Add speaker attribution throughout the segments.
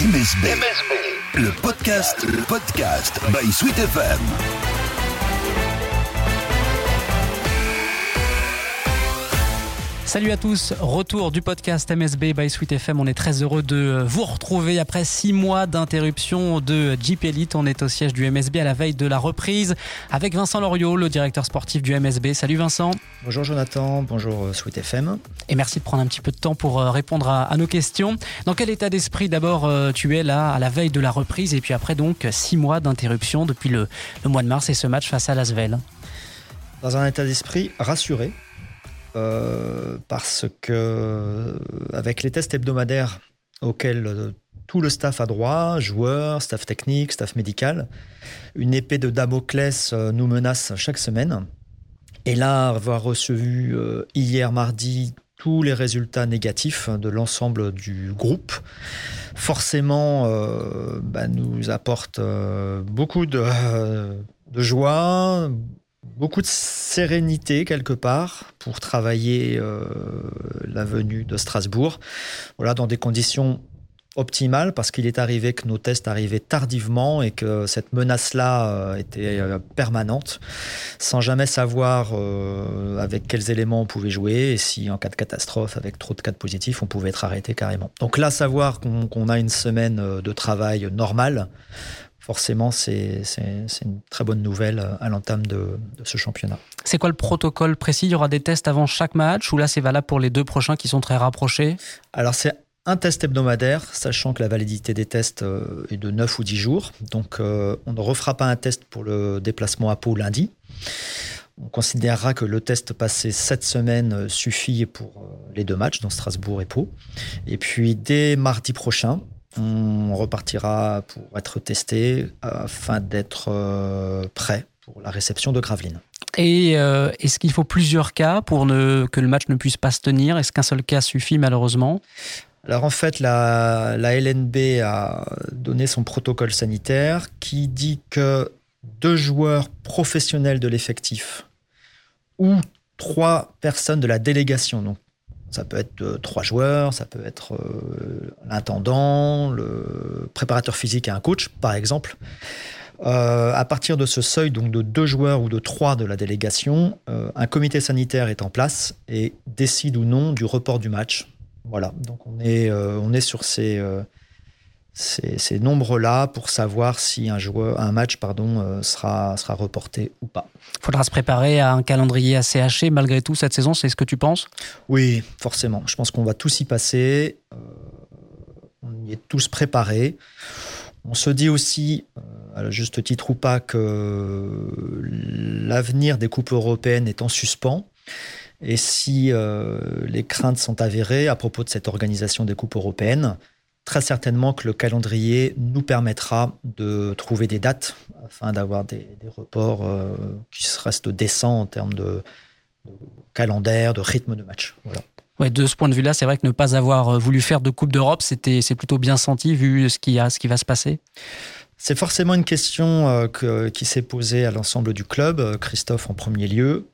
Speaker 1: MSB, le podcast, le podcast by Sweet FM.
Speaker 2: Salut à tous, retour du podcast MSB by Sweet FM. On est très heureux de vous retrouver après six mois d'interruption de Jeep Elite. On est au siège du MSB à la veille de la reprise avec Vincent Loriot, le directeur sportif du MSB. Salut Vincent.
Speaker 3: Bonjour Jonathan, bonjour euh, Sweet FM.
Speaker 2: Et merci de prendre un petit peu de temps pour euh, répondre à, nos questions. Dans quel état d'esprit d'abord euh, tu es là à la veille de la reprise et puis après donc six mois d'interruption depuis le, le mois de mars et ce match face à Lasvel?
Speaker 3: Dans un état d'esprit rassuré euh, parce que avec les tests hebdomadaires auxquels euh, tout le staff a droit, joueurs, staff technique, staff médical, une épée de Damoclès euh, nous menace chaque semaine. Et là, avoir reçu hier mardi tous les résultats négatifs de l'ensemble du groupe, forcément, bah, nous apporte beaucoup de, de joie, beaucoup de sérénité quelque part pour travailler euh, la venue de Strasbourg. Voilà, dans des conditions optimales parce qu'il est arrivé que nos tests arrivaient tardivement et que cette menace-là euh, était euh, permanente, sans jamais savoir avec quels éléments on pouvait jouer et si en cas de catastrophe, avec trop de cas positifs, on pouvait être arrêté carrément. Donc là, savoir qu'on a une semaine de travail normale, forcément, c'est une très bonne nouvelle à l'entame de, ce championnat.
Speaker 2: C'est quoi le protocole précis? Il y aura des tests avant chaque match ou là c'est valable pour les deux prochains qui sont très rapprochés?
Speaker 3: Alors c'est un test hebdomadaire, sachant que la validité des tests euh, est de 9 ou 10 jours. Donc euh, on ne refera pas un test pour le déplacement à Pau lundi. On considérera que le test passé cette semaine suffit pour euh, les deux matchs, dans Strasbourg et Pau. Et puis dès mardi prochain, on repartira pour être testé afin d'être euh, prêt pour la réception de Gravelines.
Speaker 2: Et euh, est-ce qu'il faut plusieurs cas pour que le match ne puisse pas se tenir? Est-ce qu'un seul cas suffit malheureusement?
Speaker 3: Alors en fait, la, la, LNB a donné son protocole sanitaire qui dit que deux joueurs professionnels de l'effectif ou trois personnes de la délégation, donc ça peut être euh, trois joueurs, ça peut être euh, l'intendant, le préparateur physique et un coach, par exemple. Euh, à partir de ce seuil, donc de deux joueurs ou de trois de la délégation, un comité sanitaire est en place et décide ou non du report du match. Voilà, donc on est, on est sur ces, ces, nombres-là pour savoir si un, joueur, un match pardon, euh, sera, sera reporté ou pas.
Speaker 2: Il faudra se préparer à un calendrier assez haché malgré tout cette saison, c'est ce que tu penses?
Speaker 3: Oui, forcément. Je pense qu'on va tous y passer. Euh, on y est tous préparés. On se dit aussi, euh, à juste titre ou pas, que l'avenir des coupes européennes est en suspens. Et si les craintes sont avérées à propos de cette organisation des coupes européennes, très certainement que le calendrier nous permettra de trouver des dates afin d'avoir des, reports euh, qui restent décents en termes de, de, calendaire, de rythme de match. Voilà.
Speaker 2: Ouais, de ce point de vue-là, c'est vrai que ne pas avoir euh, voulu faire de Coupe d'Europe, c'était, c'est plutôt bien senti vu ce qui, a, ce qui va se passer?
Speaker 3: C'est forcément une question euh, que, qui s'est posée à l'ensemble du club, Christophe en premier lieu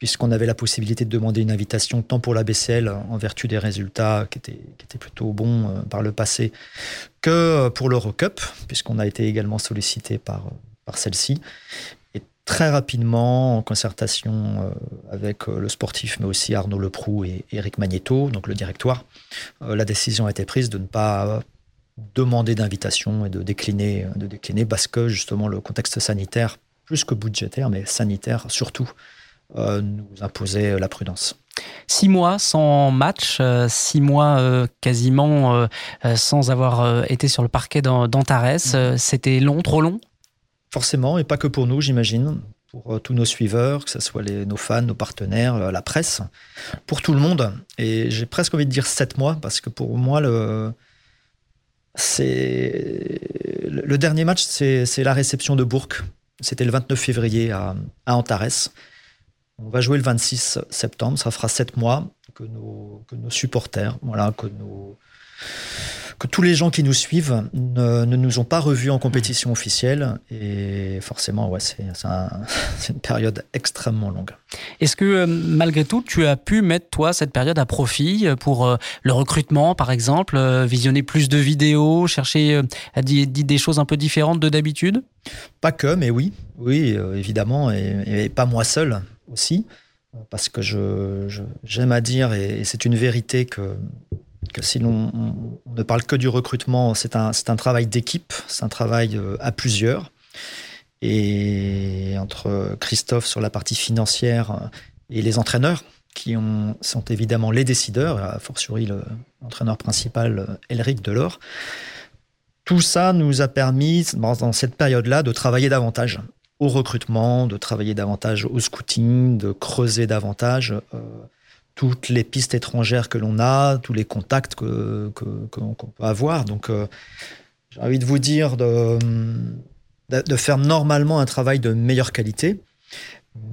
Speaker 3: puisqu'on avait la possibilité de demander une invitation tant pour la BCL en vertu des résultats qui étaient, qui étaient plutôt bons euh, par le passé, que pour l'Eurocup, puisqu'on a été également sollicité par, par celle-ci. Et très rapidement, en concertation euh, avec euh, le sportif, mais aussi Arnaud Leproux et Eric Magneto, donc le directoire, la décision a été prise de ne pas demander d'invitation et de décliner, de décliner parce que justement le contexte sanitaire, plus que budgétaire, mais sanitaire surtout, nous imposait la prudence.
Speaker 2: Six mois sans match, euh, six mois euh, quasiment sans avoir été sur le parquet d'Antares. Mhm. C'était long, trop long?
Speaker 3: Forcément, et pas que pour nous, j'imagine. Pour tous nos suiveurs, que ce soit les, nos fans, nos partenaires, la presse, pour tout le monde. Et j'ai presque envie de dire sept mois, parce que pour moi, le, le dernier match, c'est, la réception de Bourg. C'était le 29 février à, à Antares. On va jouer le 26 septembre, ça fera sept mois que nos, que nos supporters, voilà, que nos, que tous les gens qui nous suivent ne, ne nous ont pas revus en compétition officielle. Et forcément, ouais, c'est un, une période extrêmement longue.
Speaker 2: Est-ce que euh, malgré tout, tu as pu mettre, toi, cette période à profit pour euh, le recrutement, par exemple, euh, visionner plus de vidéos, chercher à dire des choses un peu différentes de d'habitude?
Speaker 3: Pas que, mais oui, oui, évidemment, et, et, pas moi seul aussi, parce que j'aime je, à dire, et c'est une vérité que que si l'on ne parle que du recrutement, c'est un, un, travail d'équipe, c'est un travail euh, à plusieurs. Et entre Christophe sur la partie financière euh, et les entraîneurs, qui ont, sont évidemment les décideurs, a fortiori l'entraîneur principal, Elric Delors, tout ça nous a permis, dans cette période-là, de travailler davantage au recrutement, de travailler davantage au scouting, de creuser davantage. Euh, toutes les pistes étrangères que l'on a, tous les contacts qu'on que, peut avoir. Donc, euh, j'ai envie de vous dire de, de, faire normalement un travail de meilleure qualité,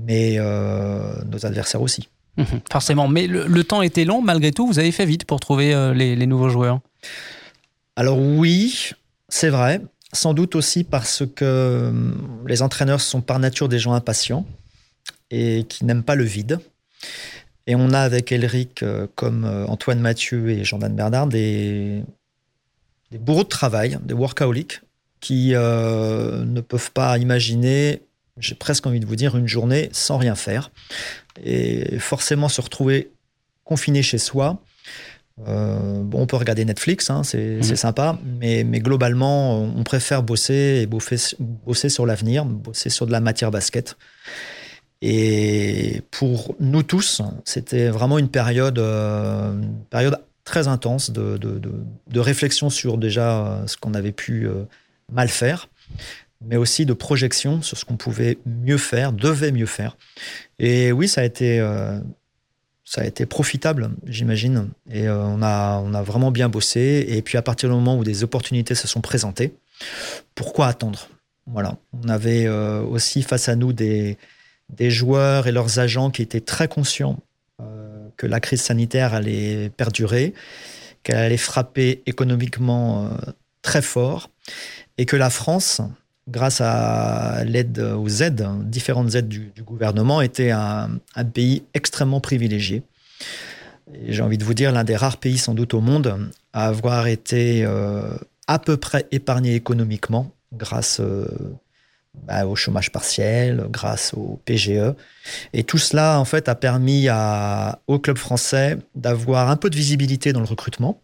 Speaker 3: mais euh, nos adversaires aussi.
Speaker 2: Mhm, forcément, mais le, temps était long, malgré tout, vous avez fait vite pour trouver les, les nouveaux joueurs.
Speaker 3: Alors oui, c'est vrai. Sans doute aussi parce que les entraîneurs sont par nature des gens impatients et qui n'aiment pas le vide. Et on a avec Elric, euh, comme euh, Antoine Mathieu et Jordan Bernard, des, des bourreaux de travail, des workaholics, qui euh, ne peuvent pas imaginer, j'ai presque envie de vous dire, une journée sans rien faire. Et forcément se retrouver confiné chez soi. Bon, on peut regarder Netflix, hein, c'est mmh. sympa, mais, mais, globalement, on préfère bosser et bosser, bosser sur l'avenir, bosser sur de la matière basket. Et pour nous tous, c'était vraiment une période, euh, une période très intense de, de, de, de, réflexion sur déjà ce qu'on avait pu euh, mal faire, mais aussi de projection sur ce qu'on pouvait mieux faire, devait mieux faire. Et oui, ça a été, euh, ça a été profitable, j'imagine. Et on, a, on a vraiment bien bossé. Et puis à partir du moment où des opportunités se sont présentées, pourquoi attendre? On avait aussi face à nous des joueurs et leurs agents qui étaient très conscients euh, que la crise sanitaire allait perdurer, qu'elle allait frapper économiquement euh, très fort, et que la France, grâce à l'aide aux aides, différentes aides du, gouvernement, était un, pays extrêmement privilégié. J'ai envie de vous dire, l'un des rares pays sans doute au monde à avoir été euh, à peu près épargné économiquement grâce bah, au chômage partiel, grâce au PGE. Et tout cela, en fait, a permis au club français d'avoir un peu de visibilité dans le recrutement.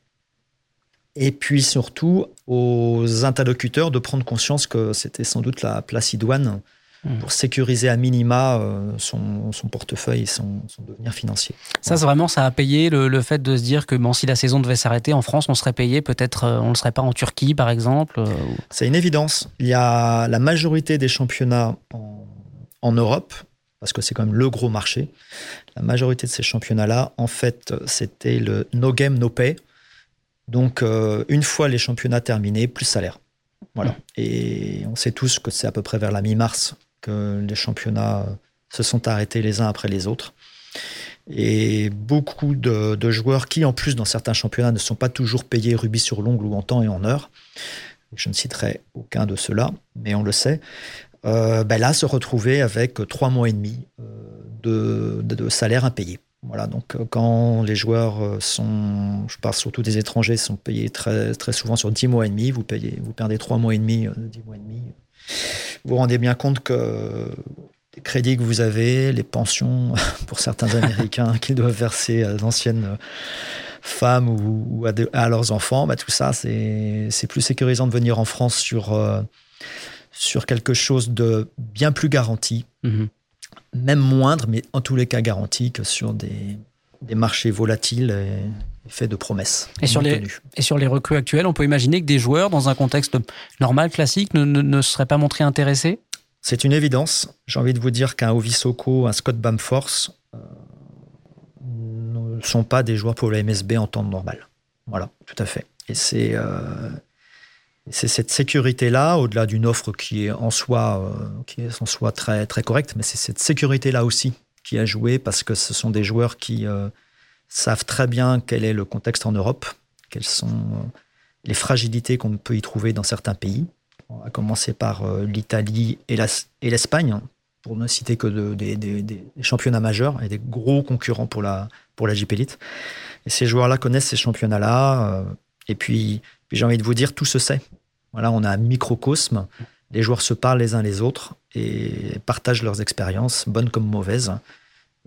Speaker 3: Et puis surtout aux interlocuteurs de prendre conscience que c'était sans doute la place idoine Mmh. pour sécuriser à minima euh, son, son, portefeuille et son, son, devenir financier.
Speaker 2: Ça, c'est vraiment, ça a payé le, le, fait de se dire que bon, si la saison devait s'arrêter en France, on serait payé, peut-être euh, on ne le serait pas en Turquie, par exemple euh,
Speaker 3: C'est une évidence. Il y a la majorité des championnats en, en Europe, parce que c'est quand même le gros marché. La majorité de ces championnats-là, en fait, c'était le no game, no pay. Donc, euh, une fois les championnats terminés, plus salaire. Voilà. Mmh. Et on sait tous que c'est à peu près vers la mi-mars que les championnats se sont arrêtés les uns après les autres. Et beaucoup de, joueurs qui, en plus, dans certains championnats, ne sont pas toujours payés rubis sur l'ongle ou en temps et en heure. Je ne citerai aucun de ceux-là, mais on le sait. Euh, ben là, se retrouver avec trois mois et demi euh, de, de, salaire impayé. Voilà, donc euh, quand les joueurs sont, je parle surtout des étrangers, sont payés très, très souvent sur dix mois et demi, vous, payez, vous perdez trois mois et demi de dix mois et demi vous vous rendez bien compte que les crédits que vous avez, les pensions pour certains Américains qu'ils doivent verser à d'anciennes femmes ou, à, leurs enfants, bah, tout ça, c'est plus sécurisant de venir en France sur, euh, sur quelque chose de bien plus garanti, mm-hmm. Même moindre, mais en tous les cas garanti que sur des, des marchés volatiles. Et, fait de promesses.
Speaker 2: Et sur, les, et sur les recrues actuelles, on peut imaginer que des joueurs, dans un contexte normal, classique, ne, ne, seraient pas montrés intéressés?
Speaker 3: C'est une évidence. J'ai envie de vous dire qu'un Ovisoko, un Scott Bamforce euh, ne sont pas des joueurs pour la MSB en temps normal. Voilà, tout à fait. Et c'est euh, c'est cette sécurité-là, au-delà d'une offre qui est en soi, euh, qui est en soi très, très correcte, mais c'est cette sécurité-là aussi qui a joué parce que ce sont des joueurs qui savent très bien quel est le contexte en Europe, quels sont les fragilités qu'on peut y trouver dans certains pays, à commencer par l'Italie et l'Espagne, pour ne citer que des, championnats majeurs et des gros concurrents pour la, pour la JP Elite. Et ces joueurs-là connaissent ces championnats-là. et puis, puis j'ai envie de vous dire, tout se sait. Voilà, on a un microcosme. Les joueurs se parlent les uns les autres et partagent leurs expériences, bonnes comme mauvaises.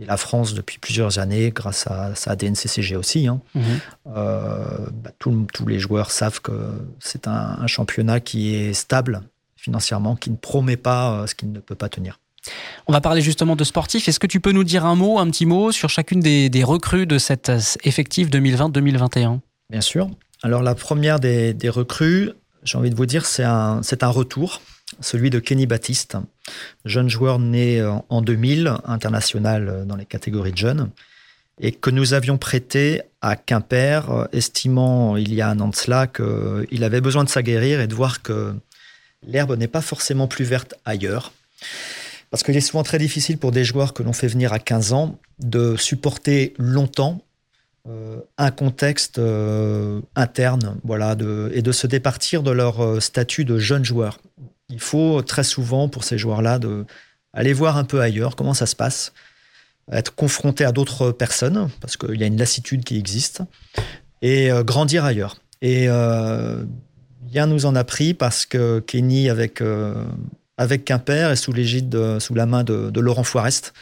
Speaker 3: Et la France, depuis plusieurs années, grâce à sa DNCCG aussi, hein, mhm. euh, bah, tous les joueurs savent que c'est un, championnat qui est stable financièrement, qui ne promet pas euh, ce qu'il ne peut pas tenir.
Speaker 2: On va parler justement de sportifs. Est-ce que tu peux nous dire un mot, un petit mot sur chacune des, recrues de cet effectif 2020-2021
Speaker 3: Bien sûr. Alors la première des, recrues, j'ai envie de vous dire, c'est un, un retour, celui de Kenny Baptiste, jeune joueur né en 2000, international dans les catégories de jeunes, et que nous avions prêté à Quimper, estimant il y a un an de cela qu'il avait besoin de s'aguerrir et de voir que l'herbe n'est pas forcément plus verte ailleurs. Parce qu'il est souvent très difficile pour des joueurs que l'on fait venir à 15 ans de supporter longtemps euh, un contexte euh, interne, voilà, et de se départir de leur euh, statut de jeune joueur. Il faut très souvent pour ces joueurs-là aller voir un peu ailleurs comment ça se passe, être confronté à d'autres personnes parce qu'il y a une lassitude qui existe et grandir ailleurs. Et bien nous en a pris parce que Kenny avec avec Quimper et sous l'égide, sous la main de, de Laurent Foirest,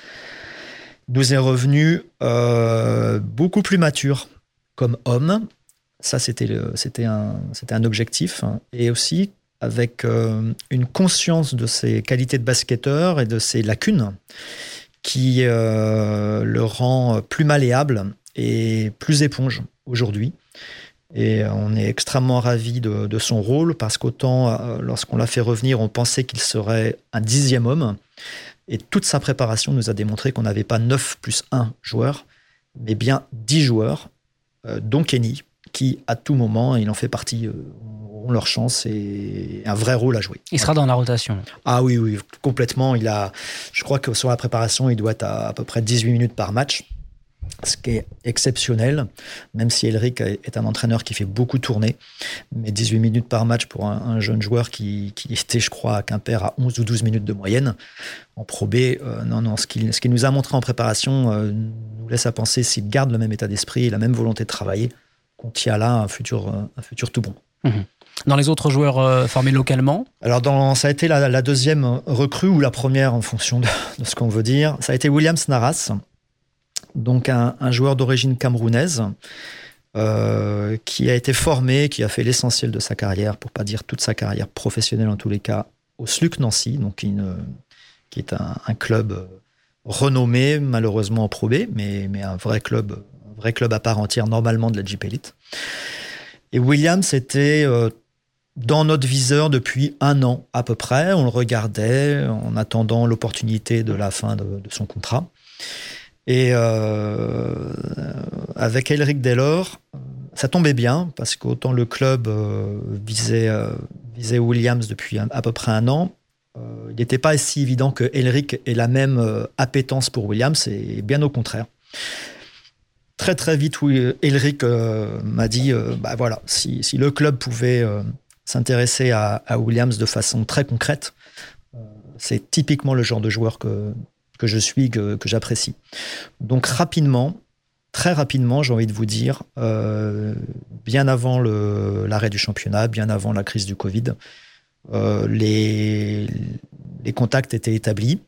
Speaker 3: nous est revenu euh, beaucoup plus mature comme homme. Ça, c'était un, objectif. Hein. Et aussi avec euh, une conscience de ses qualités de basketteur et de ses lacunes qui euh, le rend plus malléable et plus éponge aujourd'hui. Et on est extrêmement ravis de, de son rôle parce qu'autant lorsqu'on l'a fait revenir, on pensait qu'il serait un dixième homme. Et toute sa préparation nous a démontré qu'on n'avait pas 9 plus 1 joueur, mais bien 10 joueurs, euh, dont Kenny, qui à tout moment, il en fait partie, euh, ont leur chance et un vrai rôle à jouer.
Speaker 2: Il sera dans la rotation.
Speaker 3: Ah oui, oui, complètement. Il a, je crois que sur la préparation, il doit être à à peu près 18 minutes par match ce qui est exceptionnel, même si Elric est un entraîneur qui fait beaucoup tourner. Mais 18 minutes par match pour un, jeune joueur qui, était, je crois, à Quimper à 11 ou 12 minutes de moyenne. En Pro B, euh, non, non, ce qu'il nous a montré en préparation euh, nous laisse à penser, s'il garde le même état d'esprit, la même volonté de travailler, qu'on tient là un futur, un futur tout bon.
Speaker 2: Mhm. Dans les autres joueurs euh, formés localement?
Speaker 3: Alors, dans, ça a été la, deuxième recrue ou la première en fonction de, de ce qu'on veut dire. Ça a été Williams Naras donc un, joueur d'origine camerounaise euh, qui a été formé, qui a fait l'essentiel de sa carrière, pour pas dire toute sa carrière professionnelle en tous les cas, au SLUC Nancy, donc qui est un, club renommé malheureusement en Pro B, mais, un vrai club, vrai club à part entière normalement de la Jeep Elite. Et Williams était euh, dans notre viseur depuis un an à peu près. On le regardait en attendant l'opportunité de la fin de son contrat. Et euh, avec Elric Delors, ça tombait bien parce qu'autant le club euh, visait, euh, visait, Williams depuis à peu près un an, il n'était pas si évident que Elric ait la même appétence pour Williams, et bien au contraire. Très très vite, Elric m'a dit, bah voilà, si, si, le club pouvait s'intéresser à, Williams de façon très concrète, c'est typiquement le genre de joueur que, que je suis, que, j'apprécie. Donc rapidement, très rapidement, j'ai envie de vous dire, euh, bien avant l'arrêt du championnat, bien avant la crise du Covid, euh, les, contacts étaient établis,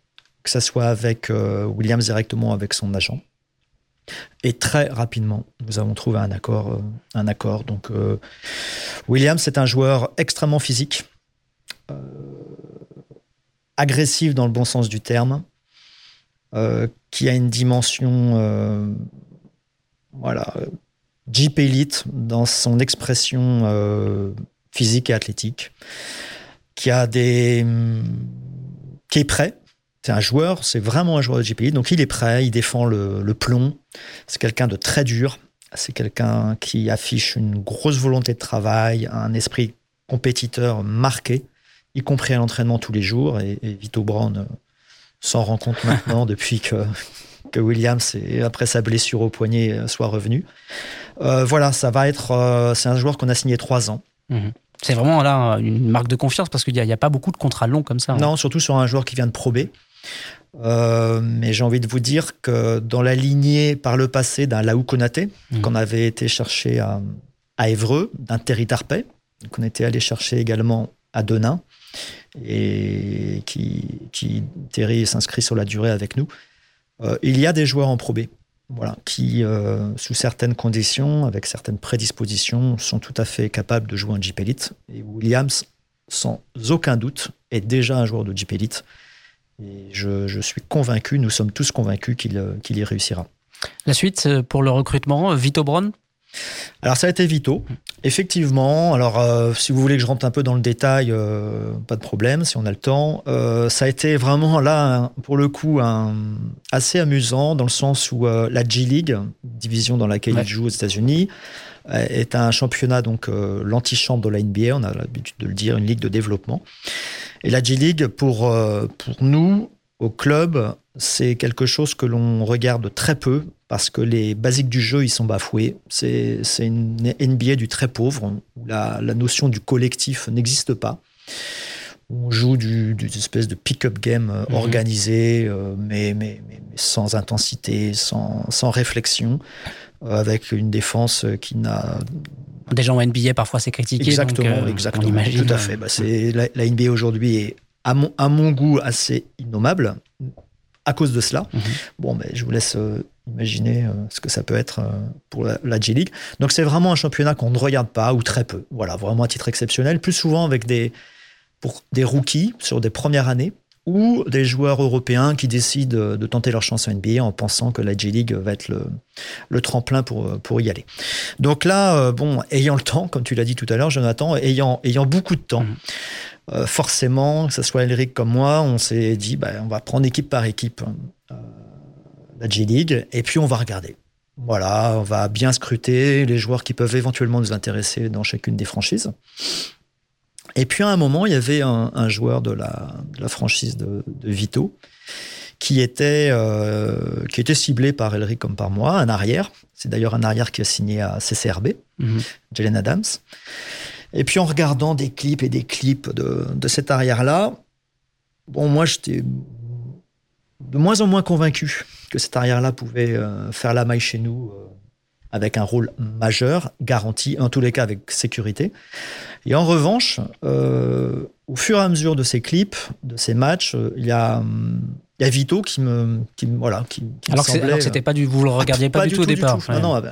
Speaker 3: que ce soit avec euh, Williams directement, avec son agent. Et très rapidement, nous avons trouvé un accord. un accord. Donc, Williams, c'est un joueur extrêmement physique, agressif dans le bon sens du terme, qui a une dimension euh, voilà, Jeep Elite dans son expression euh, physique et athlétique, qui a des qui est prêt. C'est un joueur, c'est vraiment un joueur de Jeep Elite, donc il est prêt, il défend le, le plomb. C'est quelqu'un de très dur. C'est quelqu'un qui affiche une grosse volonté de travail, un esprit compétiteur marqué, y compris à l'entraînement tous les jours. Et, et Vito Brown s'en rend compte maintenant depuis que, que Williams, après sa blessure au poignet, euh, soit revenu. Euh, voilà, ça va être. Euh, c'est un joueur qu'on a signé trois ans.
Speaker 2: Mhm. C'est vraiment là une marque de confiance parce qu'il n'y a, a, pas beaucoup de contrats longs comme ça.
Speaker 3: Hein. Non, surtout sur un joueur qui vient de prober. Euh, mais j'ai envie de vous dire que dans la lignée par le passé d'un Laou Konaté, mhm. qu'on avait été chercher à, à Évreux, d'un Terry Tarpey, qu'on était allé chercher également à Denain, et qui, qui Terry s'inscrit sur la durée avec nous. Euh, il y a des joueurs en Pro voilà, qui, euh, sous certaines conditions, avec certaines prédispositions, sont tout à fait capables de jouer en Jeep Elite. Et Williams, sans aucun doute, est déjà un joueur de Jeep Elite. Et je, suis convaincu, nous sommes tous convaincus qu'il euh, y réussira.
Speaker 2: La suite pour le recrutement, Vito Braun?
Speaker 3: Alors ça a été Vito, effectivement. Alors euh, si vous voulez que je rentre un peu dans le détail, euh, pas de problème, si on a le temps. Euh, ça a été vraiment là, pour le coup, un, assez amusant dans le sens où la G League, division dans laquelle il joue aux États-Unis, est un championnat donc l'antichambre de la NBA. On a l'habitude de le dire, une ligue de développement. Et la G League pour pour nous au club, c'est quelque chose que l'on regarde très peu parce que les basiques du jeu, ils sont bafoués. C'est une NBA du très pauvre, où la, notion du collectif n'existe pas. On joue du, du espèce de pick-up game mhm. organisé, euh, mais, mais, mais, sans intensité, sans, sans réflexion, euh, avec une défense qui n'a
Speaker 2: Déjà en NBA, parfois c'est critiqué.
Speaker 3: Exactement, exactement. tout à fait. Bah, la, la, NBA aujourd'hui est, à mon, à mon goût, assez innommable à cause de cela. Mhm. Bon, mais je vous laisse Imaginez euh, ce que ça peut être euh, pour la, G-League. Donc c'est vraiment un championnat qu'on ne regarde pas ou très peu. Voilà, vraiment à titre exceptionnel. Plus souvent avec des, pour des rookies sur des premières années ou des joueurs européens qui décident de tenter leur chance en NBA en pensant que la G-League va être le, le, tremplin pour, pour y aller. Donc là, euh, bon, ayant le temps, comme tu l'as dit tout à l'heure, Jonathan, ayant, ayant beaucoup de temps, mmh. Forcément, que ce soit Elric comme moi, on s'est dit, bah, on va prendre équipe par équipe la G-League, et puis on va regarder. Voilà, on va bien scruter les joueurs qui peuvent éventuellement nous intéresser dans chacune des franchises. Et puis à un moment, il y avait un, joueur de la, franchise de, Vito qui était, euh, qui était ciblé par Elric comme par moi, un arrière. C'est d'ailleurs un arrière qui a signé à CCRB, mhm. Jalen Adams. Et puis en regardant des clips et des clips de, de cet arrière-là, bon, moi j'étais de moins en moins convaincu que cet arrière-là pouvait euh, faire la maille chez nous euh, avec un rôle majeur, garanti, en tous les cas avec sécurité. Et en revanche, euh, au fur et à mesure de ces clips, de ces matchs, il y a, il y a Vito qui me, qui, voilà, qui,
Speaker 2: alors,
Speaker 3: que alors
Speaker 2: que c'était pas du, vous le regardiez pas, du, tout, au départ.
Speaker 3: Non, non,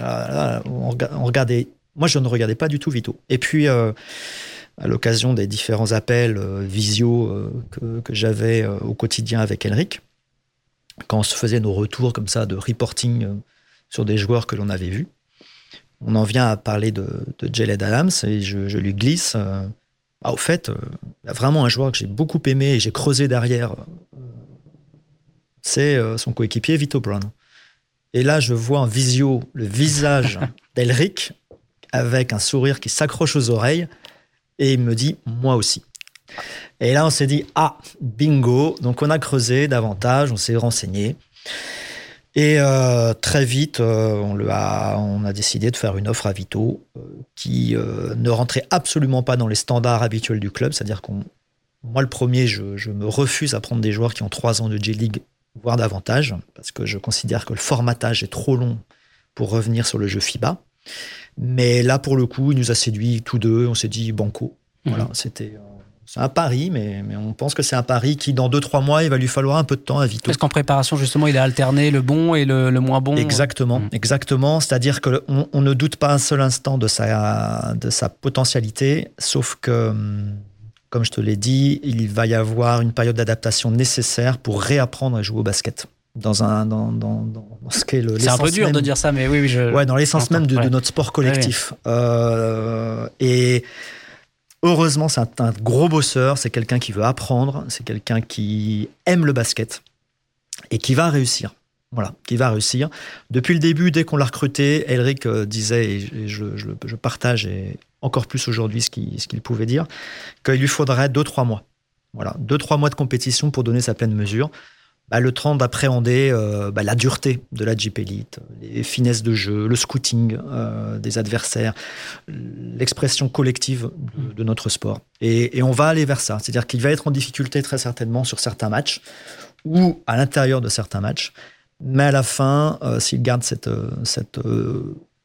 Speaker 3: on, regardait. Moi, je ne regardais pas du tout Vito. Et puis. à l'occasion des différents appels visio que, que j'avais au quotidien avec Elric, quand on se faisait nos retours comme ça de reporting euh, sur des joueurs que l'on avait vus. On en vient à parler de, de Jaled Adams et je, lui glisse. Euh, ah, au fait, euh, il y a vraiment un joueur que j'ai beaucoup aimé et j'ai creusé derrière. c'est son coéquipier Vito Brown. Et là, je vois en visio le visage d'Elric avec un sourire qui s'accroche aux oreilles et il me dit Moi aussi. Et là, on s'est dit, ah, bingo. Donc, on a creusé davantage, on s'est renseigné. Et euh, très vite, euh, on, a décidé de faire une offre à Vito euh, qui ne rentrait absolument pas dans les standards habituels du club. C'est-à-dire qu'on, moi, le premier, je, je, me refuse à prendre des joueurs qui ont trois ans de J-League, voire davantage, parce que je considère que le formatage est trop long pour revenir sur le jeu FIBA. Mais là, pour le coup, il nous a séduit tous deux. On s'est dit banco. Voilà, mmh. c'était c'est un pari, mais, mais on pense que c'est un pari qui, dans 2-3 mois, il va lui falloir un peu de temps à Vito.
Speaker 2: Est-ce qu'en préparation, justement, il a alterné le bon et le, moins bon
Speaker 3: Exactement, mm. exactement. C'est-à-dire qu'on on ne doute pas un seul instant de sa, de sa potentialité, sauf que, hum, comme je te l'ai dit, il va y avoir une période d'adaptation nécessaire pour réapprendre à jouer au basket dans un dans, dans, dans ce qu'est le
Speaker 2: c'est un peu dur de dire ça mais oui, oui je
Speaker 3: ouais dans l'essence même de, notre sport collectif euh, et Heureusement, c'est un, gros bosseur, c'est quelqu'un qui veut apprendre, c'est quelqu'un qui aime le basket et qui va réussir. Voilà, qui va réussir. Depuis le début, dès qu'on l'a recruté, Elric euh, disait, et je, partage et encore plus aujourd'hui ce qu'il pouvait dire, qu'il lui faudrait 2-3 mois. Voilà, 2-3 mois de compétition pour donner sa pleine mesure. Bah, le temps d'appréhender euh, bah, la dureté de la Jeep Elite, les finesses de jeu, le scouting euh, des adversaires, l'expression collective de, notre sport. Et, on va aller vers ça. C'est-à-dire qu'il va être en difficulté très certainement sur certains matchs ou à l'intérieur de certains matchs. Mais à la fin, euh, s'il garde cette, cette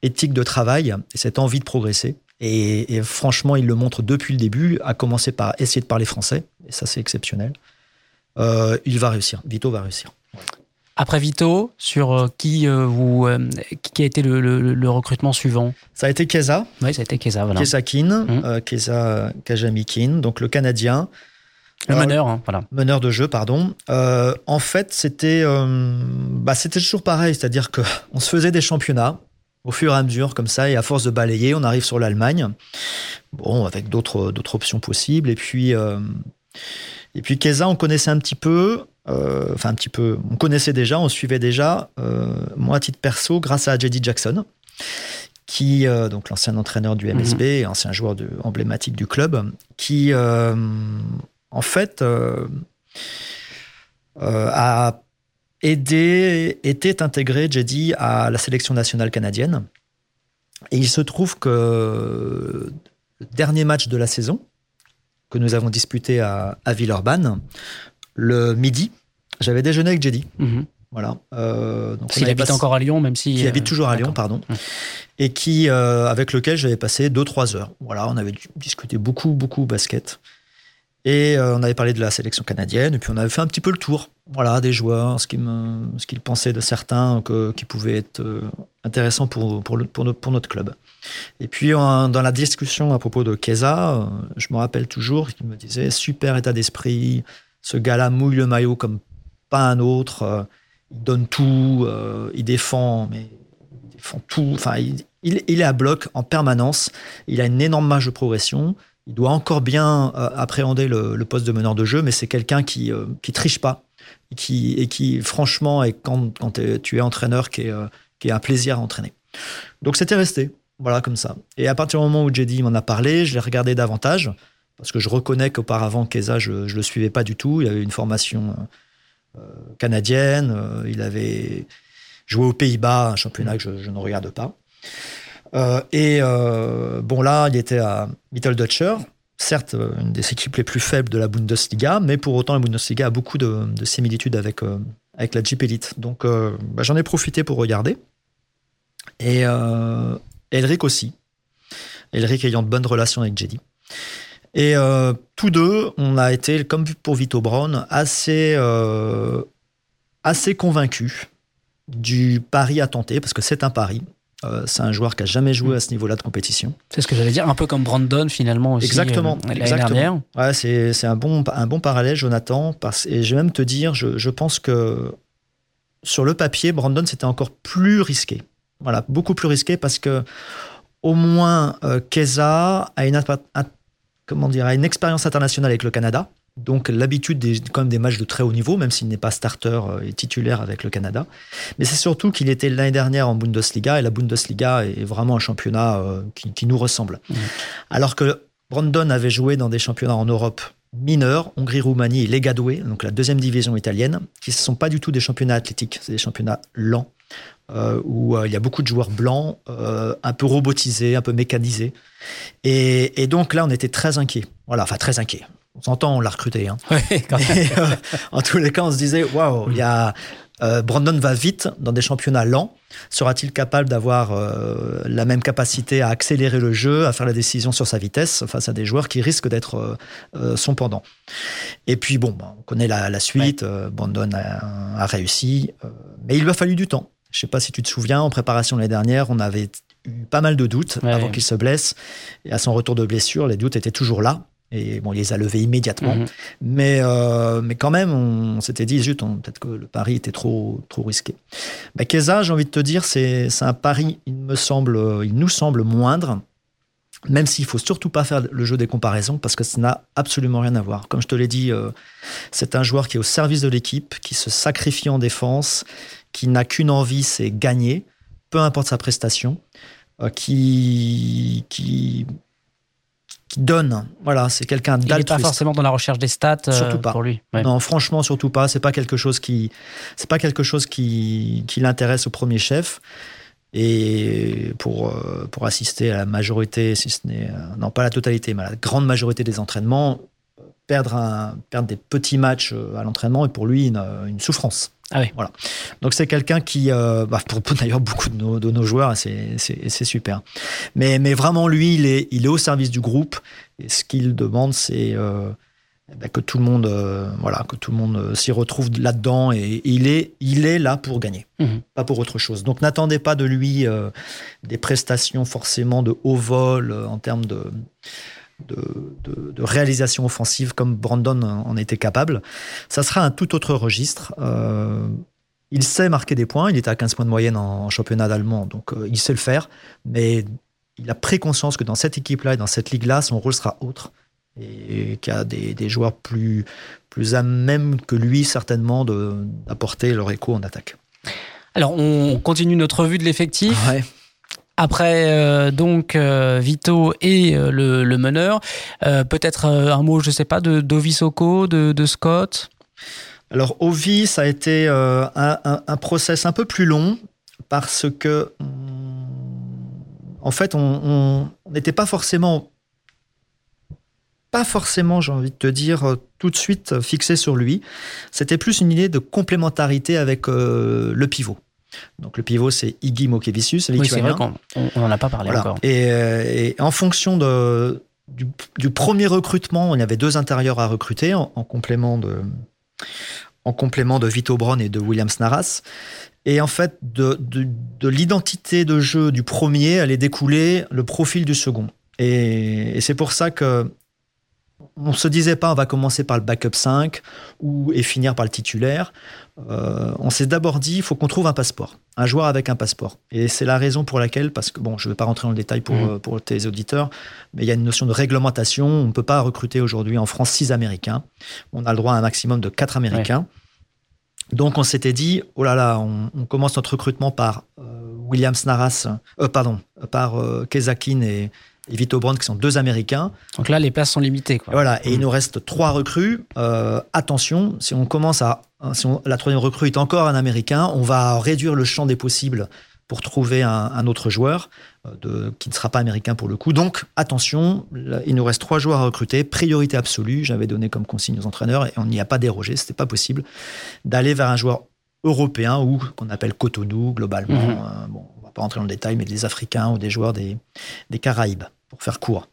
Speaker 3: éthique de travail et cette envie de progresser, et, et, franchement, il le montre depuis le début, à commencer par essayer de parler français, et ça c'est exceptionnel. Euh, il va réussir. Vito va réussir.
Speaker 2: Après Vito, sur euh, qui euh, vous, qui a été le, recrutement suivant?
Speaker 3: Ça a été Keza.
Speaker 2: Oui, ça a été Keza. Voilà.
Speaker 3: Keza Kin, mmh. Keza Kajami Kin, donc le Canadien.
Speaker 2: Le meneur, hein, voilà.
Speaker 3: Meneur de jeu, pardon. en fait, c'était, bah, c'était toujours pareil, c'est-à-dire que on se faisait des championnats au fur et à mesure, comme ça, et à force de balayer, on arrive sur l'Allemagne. Bon, avec d'autres, d'autres options possibles, et puis. Et puis Keza, on connaissait un petit peu, euh, enfin un petit peu, on connaissait déjà, on suivait déjà, euh, moi à titre perso, grâce à JD Jackson, qui, euh, donc l'ancien entraîneur du MSB, mhm. ancien joueur de, emblématique du club, qui, en fait, a aidé, était intégré, JD, à la sélection nationale canadienne. Et il se trouve que le dernier match de la saison, que nous avons disputé à, à Villeurbanne, le midi, j'avais déjeuné avec Jedi.
Speaker 2: Mhm.
Speaker 3: Voilà.
Speaker 2: Euh, donc S'il habite encore à Lyon, même si.
Speaker 3: Qui habite toujours à Lyon, pardon. Et qui, euh, avec lequel j'avais passé 2-3 heures. Voilà, on avait discuté beaucoup, beaucoup basket. Et euh, on avait parlé de la sélection canadienne, et puis on avait fait un petit peu le tour voilà, des joueurs, ce qu'ils ce pensaient de certains que, qui pouvaient être euh, intéressants pour, pour, pour, notre club. Et puis dans la discussion à propos de Keza, euh, je me rappelle toujours qu'il me disait super état d'esprit, ce gars-là mouille le maillot comme pas un autre, il donne tout, il défend, mais défend tout. Enfin, il, est à bloc en permanence. Il a une énorme marge de progression. Il doit encore bien euh, appréhender le, poste de meneur de jeu, mais c'est quelqu'un qui euh, qui triche pas et qui, et qui franchement, et quand, quand tu es entraîneur, qui est, euh, qui est un plaisir à entraîner. Donc c'était resté, voilà comme ça. Et à partir du moment où JD m'en a parlé, je l'ai regardé davantage parce que je reconnais qu'auparavant Keza, je ne le suivais pas du tout. Il avait une formation canadienne, il avait joué aux Pays-Bas, un championnat que je, ne regarde pas. Euh, et euh, bon, là, il était à Mitteldeutscher, certes euh, une des équipes les plus faibles de la Bundesliga, mais pour autant la Bundesliga a beaucoup de, similitudes avec, avec la Jeep Elite. Donc bah, j'en ai profité pour regarder. Et Elric aussi. Elric ayant de bonnes relations avec Jedi. Et tous deux, on a été, comme pour Vito Brown, assez, assez convaincus du pari à tenter, parce que c'est un pari. Euh, c'est un joueur qui a jamais joué à ce niveau-là de compétition.
Speaker 2: C'est ce que j'allais dire, un peu comme Brandon finalement aussi.
Speaker 3: Exactement.
Speaker 2: Euh, exactement.
Speaker 3: Ouais, c'est un bon, un bon parallèle, Jonathan. Parce, et je vais même te dire, je, je pense que sur le papier, Brandon c'était encore plus risqué. Voilà, beaucoup plus risqué parce que au moins euh, Keza a une, comment dire, a une expérience internationale avec le Canada. Donc l'habitude des, quand même des matchs de très haut niveau, même s'il n'est pas starter euh, et titulaire avec le Canada. Mais c'est surtout qu'il était l'année dernière en Bundesliga et la Bundesliga est vraiment un championnat euh, qui, nous ressemble. Mmh. Alors que Brandon avait joué dans des championnats en Europe mineurs, Hongrie, Roumanie et Legadue, donc la deuxième division italienne, qui ne sont pas du tout des championnats athlétiques, c'est des championnats lents, euh, où il y a beaucoup de joueurs blancs, un peu robotisés, un peu mécanisés. Et, et, donc là, on était très inquiets. Voilà, enfin très inquiets on s'entend, on l'a recruté. Hein. Euh, en tous les cas, on se disait, waouh, il y a euh, Brandon va vite dans des championnats lents. Sera-t-il capable d'avoir euh, la même capacité à accélérer le jeu, à faire la décision sur sa vitesse face à des joueurs qui risquent d'être son pendant? Et puis, bon, bah, on connaît la, suite. Brandon a, réussi, mais il lui a fallu du temps. Je ne sais pas si tu te souviens, en préparation l'année dernière, on avait eu pas mal de doutes avant qu'il se blesse. Et à son retour de blessure, les doutes étaient toujours là. Et bon, il les a levés immédiatement. Mhm. Mais, euh, mais quand même, on, s'était dit, zut, peut-être que le pari était trop, trop risqué. Bah, Keza, j'ai envie de te dire, c'est un pari, il, me semble, il nous semble moindre, même s'il faut surtout pas faire le jeu des comparaisons, parce que ça n'a absolument rien à voir. Comme je te l'ai dit, euh, c'est un joueur qui est au service de l'équipe, qui se sacrifie en défense, qui n'a qu'une envie, c'est gagner, peu importe sa prestation, euh, qui, qui qui donne. Voilà, c'est quelqu'un
Speaker 2: Il n'est pas
Speaker 3: d'altruiste.
Speaker 2: forcément dans la recherche des stats euh,
Speaker 3: Surtout pas.
Speaker 2: pour lui. Ouais.
Speaker 3: Non, franchement, surtout pas. C'est pas quelque chose qui, c'est pas quelque chose qui, qui l'intéresse au premier chef. Et pour, euh, pour assister à la majorité, si ce n'est, non pas la totalité, mais à la grande majorité des entraînements, perdre, un, perdre des petits matchs à l'entraînement est pour lui une, une souffrance.
Speaker 2: Ah oui.
Speaker 3: Voilà. Donc c'est quelqu'un qui, euh, bah, pour, pour d'ailleurs beaucoup de nos, de nos joueurs, c'est, super. Mais, mais vraiment, lui, il est, il est au service du groupe. Et ce qu'il demande, c'est euh, bah, que tout le monde, euh, voilà, que tout le monde euh, s'y retrouve là-dedans. Et, et il est, il est là pour gagner,
Speaker 2: Mhm.
Speaker 3: pas pour autre chose. Donc n'attendez pas de lui des prestations forcément de haut vol en termes de de, de- de réalisation offensive comme Brandon en était capable. Ça sera un tout autre registre. Euh, il sait marquer des points. Il était à 15 points de moyenne en, championnat d'allemand, donc euh, il sait le faire. Mais il a pris conscience que dans cette équipe-là et dans cette ligue-là, son rôle sera autre. Et qu'il y a des, des joueurs plus, plus à même que lui, certainement, d'apporter leur écho en attaque.
Speaker 2: Alors, on continue notre revue de l'effectif.
Speaker 3: Ouais.
Speaker 2: Après, euh, donc, euh, Vito et euh, le, meneur. Peut-être un mot, je sais pas, de d'Ovi Soko, de, Scott?
Speaker 3: Alors, Ovi, ça a été un, un- process un peu plus long parce que, en fait, on- n'était pas forcément, pas forcément, j'ai envie de te dire, tout de suite fixé sur lui. C'était plus une idée de complémentarité avec le pivot. Donc, le pivot, c'est Iggy Mokevicius,
Speaker 2: Oui, c'est vrai qu'on n'en a pas parlé
Speaker 3: Voilà.
Speaker 2: encore.
Speaker 3: Et, euh, et en fonction de, du, du premier recrutement, il y avait deux intérieurs à recruter en, en complément de en complément de Vito Braun et de William Snaras. Et en fait, de, de, de l'identité de jeu du premier allait découler le profil du second. Et, et c'est pour ça que on se disait pas on va commencer par le backup 5 ou, et finir par le titulaire. Euh, on s'est d'abord dit il faut qu'on trouve un passeport, un joueur avec un passeport. Et c'est la raison pour laquelle, parce que bon, je ne vais pas rentrer dans le détail pour,
Speaker 2: Mhm.
Speaker 3: euh, pour tes auditeurs, mais il y a une notion de réglementation. On ne peut pas recruter aujourd'hui en France six Américains. On a le droit à un maximum de quatre Américains. Donc on s'était dit, oh là là, on, on commence notre recrutement par euh, William Snaras, euh, pardon, par Kezakin et, et Vito Brand, qui sont deux Américains.
Speaker 2: Donc là, les places sont limitées. Quoi.
Speaker 3: Voilà, et il nous reste trois recrues. Euh, attention, si on commence à, si on- la troisième recrue est encore un Américain, on va réduire le champ des possibles pour trouver un, un autre joueur euh, de, qui ne sera pas américain pour le coup. Donc attention, là, il nous reste trois joueurs à recruter. Priorité absolue, j'avais donné comme consigne aux entraîneurs et on n'y a pas dérogé, c'était pas possible d'aller vers un joueur européen ou qu'on appelle Cotonou globalement.
Speaker 2: Mhm.
Speaker 3: Euh, bon, on va pas rentrer dans le détail, mais des Africains ou des joueurs des, des Caraïbes pour faire court.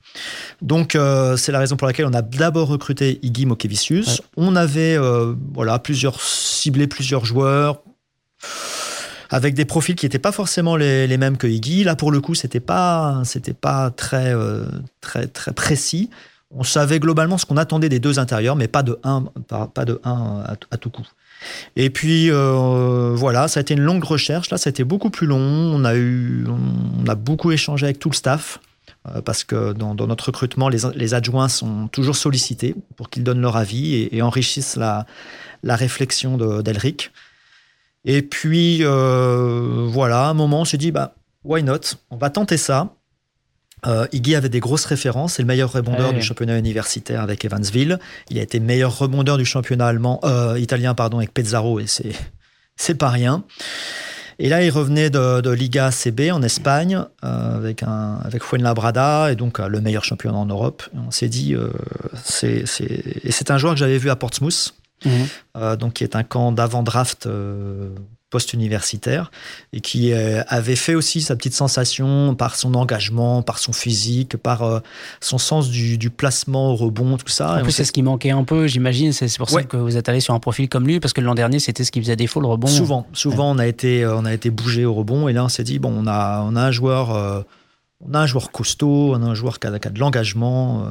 Speaker 3: Donc euh, c'est la raison pour laquelle on a d'abord recruté Iggy Mokevicius.
Speaker 2: Ouais.
Speaker 3: On avait euh, voilà plusieurs ciblé plusieurs joueurs avec des profils qui n'étaient pas forcément les, les mêmes que Iggy. Là pour le coup c'était pas c'était pas très euh, très très précis. On savait globalement ce qu'on attendait des deux intérieurs, mais pas de un pas, pas de un à, à tout coup. Et puis euh, voilà, ça a été une longue recherche. Là, ça a été beaucoup plus long. On a eu, on a beaucoup échangé avec tout le staff parce que dans, dans notre recrutement, les, les adjoints sont toujours sollicités pour qu'ils donnent leur avis et, et enrichissent la, la réflexion de- d'Elric. Et puis euh, voilà, à un moment, on s'est dit bah why not? On va tenter ça. Euh, Iggy avait des grosses références. C'est le meilleur rebondeur du championnat universitaire avec Evansville. Il a été meilleur rebondeur du championnat allemand, euh, italien pardon, avec Pezzaro et c'est pas rien. Et là, il revenait de, de Liga CB en Espagne euh, avec un avec Fuenlabrada et donc euh, le meilleur championnat en Europe. Et on s'est dit euh, c'est c'est et c'est un joueur que j'avais vu à Portsmouth,
Speaker 2: Mhm.
Speaker 3: euh, donc qui est un camp d'avant draft euh, post-universitaire et qui euh, avait fait aussi sa petite sensation par son engagement, par son physique, par euh, son sens du, du placement au rebond, tout ça.
Speaker 2: En
Speaker 3: Et on
Speaker 2: plus,
Speaker 3: s'est-
Speaker 2: c'est ce qui manquait un peu, j'imagine. C'est pour ça que vous êtes allé sur un profil comme lui, parce que l'an dernier, c'était ce qui faisait défaut, le rebond.
Speaker 3: Souvent, souvent on a été, euh, on a été bougé au rebond et là on s'est dit bon, on a, on a un joueur, euh, on a un joueur costaud, on a un joueur qui a, qui a de l'engagement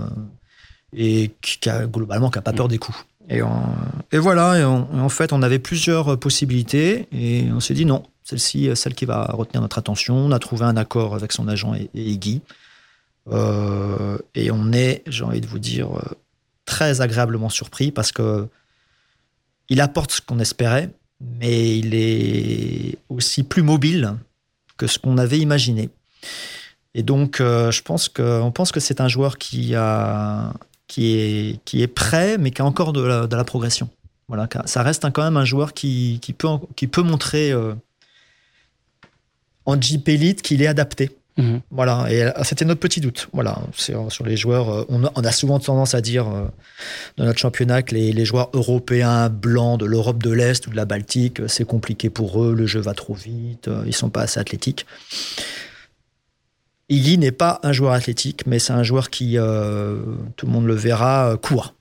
Speaker 3: et qui, qui a globalement qui a pas peur des coups. Et, voilà, et, en fait on avait plusieurs possibilités et on s'est dit non, celle-ci, euh, celle qui va retenir notre attention. On a trouvé un accord avec son agent et, Iggy. Euh, et on est, j'ai envie de vous dire, euh, très agréablement surpris parce que il apporte ce qu'on espérait, mais il est aussi plus mobile que ce qu'on avait imaginé. Et donc, euh, je pense que, on pense que c'est un joueur qui, a, qui, est, qui est prêt, mais qui a encore de la, de la progression. Voilà, ça reste quand même un joueur qui, qui peut, qui peut montrer euh, en Jeep Elite qu'il est adapté. Mhm. Voilà, et euh, c'était notre petit doute. Voilà, sur, sur les joueurs, on a, on a, souvent tendance à dire dans notre championnat que les, les joueurs européens blancs de l'Europe de l'Est ou de la Baltique, c'est compliqué pour eux, le jeu va trop vite, ils sont pas assez athlétiques. Iggy n'est pas un joueur athlétique, mais c'est un joueur qui, euh, tout le monde le verra, euh, court.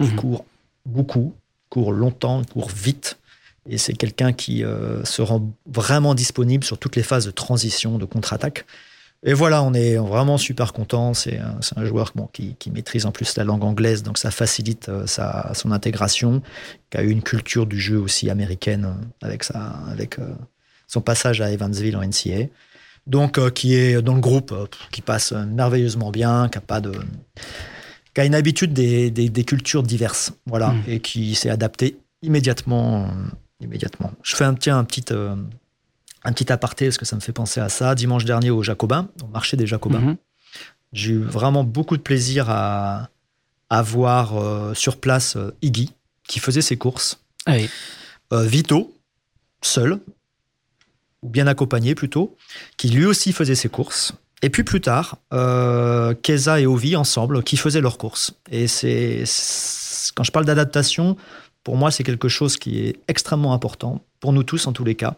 Speaker 3: Il mhm. court beaucoup, court longtemps, court vite. Et c'est quelqu'un qui euh, se rend vraiment disponible sur toutes les phases de transition, de contre-attaque. Et voilà, on est vraiment super content. C'est un, joueur qui, maîtrise en plus la langue anglaise, donc ça facilite sa, son intégration, qui a eu une culture du jeu aussi américaine avec, avec son passage à Evansville en NCA donc euh, qui est dans le groupe, euh, qui passe merveilleusement bien, qui a pas de qui a une habitude des, des, cultures diverses, voilà, mm. et qui s'est adapté immédiatement, euh, immédiatement. Je fais un, tiens, un petit, un petit aparté parce que ça me fait penser à ça. Dimanche dernier au Jacobin, au marché des Jacobins, mm-hmm. j'ai eu vraiment beaucoup de plaisir à, à voir sur place Iggy qui faisait ses courses.
Speaker 2: Ah
Speaker 3: Vito, seul, bien accompagné plutôt, qui lui aussi faisait ses courses. Et puis plus tard, euh, Keza et Ovi ensemble, qui faisaient leurs courses. Et c'est quand je parle d'adaptation, pour moi, c'est quelque chose qui est extrêmement important, pour nous tous en tous les cas,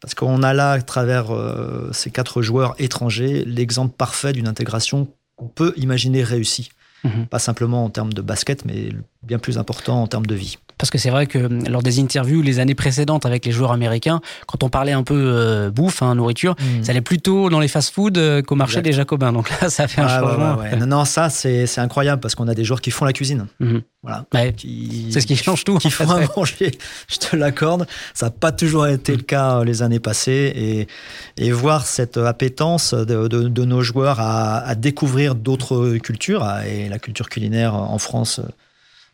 Speaker 3: parce qu'on a là, à travers euh, ces quatre joueurs étrangers, l'exemple parfait d'une intégration qu'on peut imaginer réussie. Mhm. Pas simplement en termes de basket, mais bien plus important en termes de vie.
Speaker 2: Parce que c'est vrai que hum, lors des interviews les années précédentes avec les joueurs américains, quand on parlait un peu euh, bouffe, hein, nourriture, mm. ça allait plutôt dans les fast-food euh, qu'au marché des Jacobins. Donc là, ça fait un changement.
Speaker 3: non, non, ça, c'est incroyable parce qu'on a des joueurs qui font la cuisine.
Speaker 2: Mm-hmm.
Speaker 3: Voilà.
Speaker 2: c'est ce qui change tout.
Speaker 3: Qui font à manger, je te l'accorde. Ça n'a pas toujours été le cas euh, les années passées. Et, et voir cette appétence de, de, nos joueurs à, à découvrir d'autres cultures, et la culture culinaire en France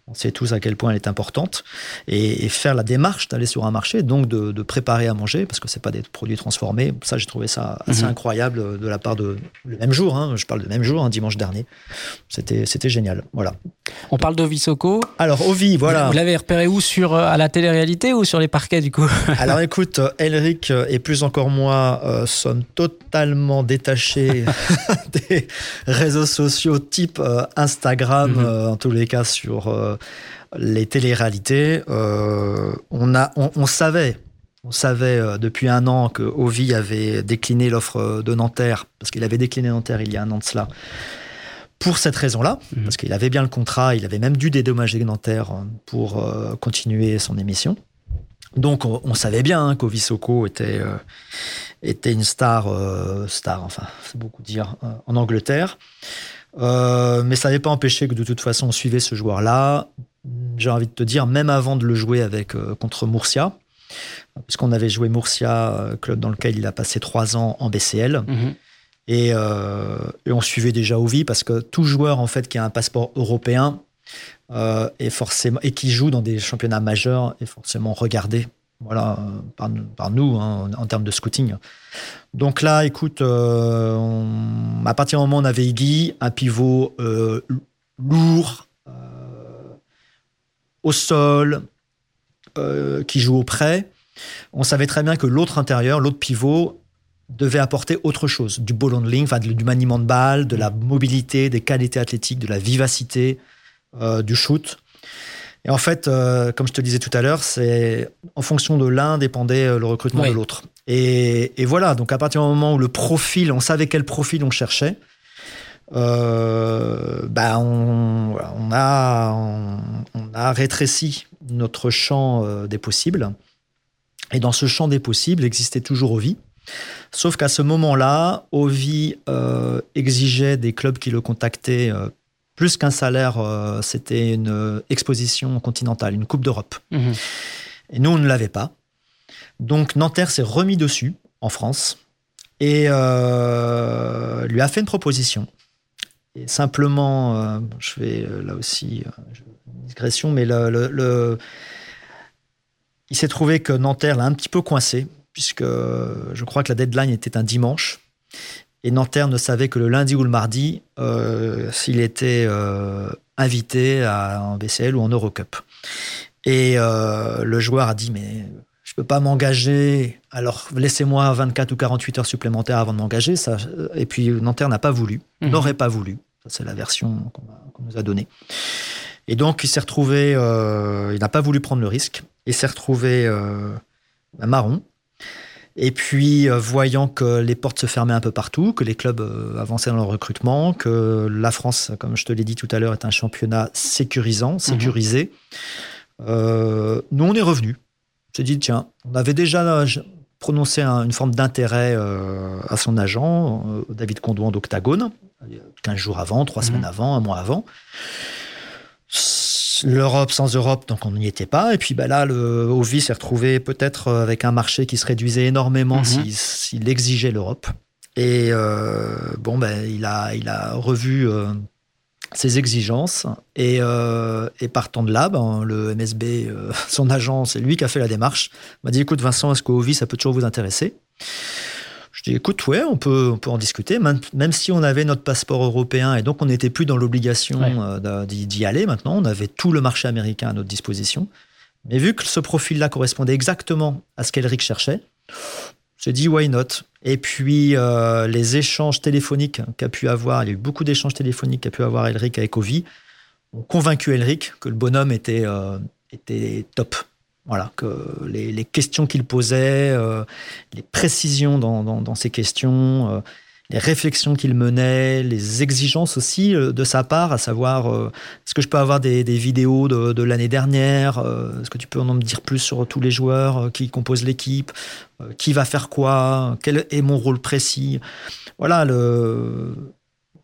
Speaker 3: on sait tous à quel point elle est importante. Et, faire la démarche d'aller sur un marché, donc de, préparer à manger, parce que c'est pas des produits transformés. Ça, j'ai trouvé ça assez mhm. incroyable de la part de le même jour. Hein, je parle de même jour, un dimanche dernier. C'était, c'était génial. Voilà.
Speaker 2: On parle d'Ovi Soko.
Speaker 3: Alors Ovi, voilà.
Speaker 2: Vous l'avez repéré où? Sur euh, à la télé-réalité ou sur les parquets du coup?
Speaker 3: Alors écoute, Elric et plus encore moi euh, sommes totalement détachés des réseaux sociaux type euh, Instagram, mhm. en tous les cas sur les téléréalités, euh, on, a, on, savait, on savait euh, depuis un an que Ovi avait décliné l'offre de Nanterre, parce qu'il avait décliné Nanterre il y a un an de cela, pour cette raison-là, mhm. parce qu'il avait bien le contrat, il avait même dû dédommager Nanterre pour euh, continuer son émission. Donc on, savait bien hein, qu'Ovi Soko était, était une star, star, enfin c'est beaucoup dire, en Angleterre. Mais ça n'avait pas empêché que de toute façon on suivait ce joueur-là j'ai envie de te dire, même avant de le jouer avec, euh, contre Murcia, puisqu'on avait joué Murcia, euh, club dans lequel il a passé trois ans en BCL. Mhm. Euh, et, on suivait déjà Ovi parce que tout joueur en fait qui a un passeport européen est forcément et qui joue dans des championnats majeurs est forcément regardé voilà par, nous hein, en, termes de scouting. Donc là, écoute, à partir du moment où on avait Iggy, un pivot lourd, au sol, euh, qui joue au près, on savait très bien que l'autre intérieur, l'autre pivot, devait apporter autre chose, du ball handling, du maniement de balle, de la mobilité, des qualités athlétiques, de la vivacité, euh, du shoot. Et en fait, euh, comme je te disais tout à l'heure, c'est en fonction de l'un dépendait le recrutement de l'autre. Et, et, voilà, donc à partir du moment où le profil, on savait quel profil on cherchait, euh, bah on, on, a, on, a rétréci notre champ euh, des possibles. Et dans ce champ des possibles existait toujours Ovi. Sauf qu'à ce moment-là, Ovi euh, exigeait des clubs qui le contactaient plus qu'un salaire, c'était une exposition continentale, une Coupe d'Europe. Mhm. Et nous, on ne l'avait pas. Donc Nanterre s'est remis dessus en France et lui a fait une proposition et simplement, euh, je vais euh, là aussi, euh, digression, mais le, il s'est trouvé que Nanterre l'a un petit peu coincé, puisque je crois que la deadline était un dimanche. Et Nanterre ne savait que le lundi ou le mardi euh, s'il était euh, invité à, en BCL ou en Eurocup. Et euh, le joueur a dit Mais je ne peux pas m'engager, alors laissez-moi 24 ou 48 heures supplémentaires avant de m'engager. Ça, et puis Nanterre n'a pas voulu,
Speaker 2: Mhm.
Speaker 3: n'aurait pas voulu. C'est la version qu'on nous a donnée. Et donc, il s'est retrouvé, il n'a pas voulu prendre le risque. Il s'est retrouvé à marron. Et puis, euh, voyant que les portes se fermaient un peu partout, que les clubs euh, avançaient dans leur recrutement, que la France, comme je te l'ai dit tout à l'heure, est un championnat sécurisant, sécurisé, euh, nous, on est revenus. S'est dit, tiens, on avait déjà prononcé un- une forme d'intérêt euh, à son agent, euh, David Condouan d'Octagone, 15 jours avant, 3
Speaker 2: Mhm.
Speaker 3: semaines avant, un mois avant. L'Europe sans Europe, donc on n'y était pas. Et puis ben là, le Ovi s'est retrouvé peut-être euh, avec un marché qui se réduisait énormément
Speaker 2: Mhm.
Speaker 3: s'il exigeait l'Europe. Et euh, bon, ben, il, a, il a revu euh, ses exigences. Et, euh, et partant de là, ben, le MSB, son agent, c'est lui qui a fait la démarche. Il m'a dit écoute, Vincent, est-ce qu'Ovi, ça peut toujours vous intéresser? Je dis, écoute, ouais, on peut, on peut en discuter, même, même si on avait notre passeport européen et donc on n'était plus dans l'obligation
Speaker 2: Ouais.
Speaker 3: euh, d'y d'y aller maintenant, on avait tout le marché américain à notre disposition. Mais vu que ce profil-là correspondait exactement à ce qu'Elric cherchait, j'ai dit, why not? Et puis, euh, les échanges téléphoniques qu'a pu avoir, il y a eu beaucoup d'échanges téléphoniques qu'a pu avoir Elric avec Ovi, ont convaincu Elric que le bonhomme était, euh, était top. Voilà, que les, les questions qu'il posait, euh, les précisions dans, dans, dans questions, euh, les réflexions qu'il menait, les exigences aussi euh, de sa part, à savoir, euh, est-ce que je peux avoir des, des vidéos de, de l'année dernière euh, Est-ce que tu peux en me dire plus sur tous les joueurs euh, qui composent l'équipe Qui va faire quoi Quel est mon rôle précis? Voilà, le...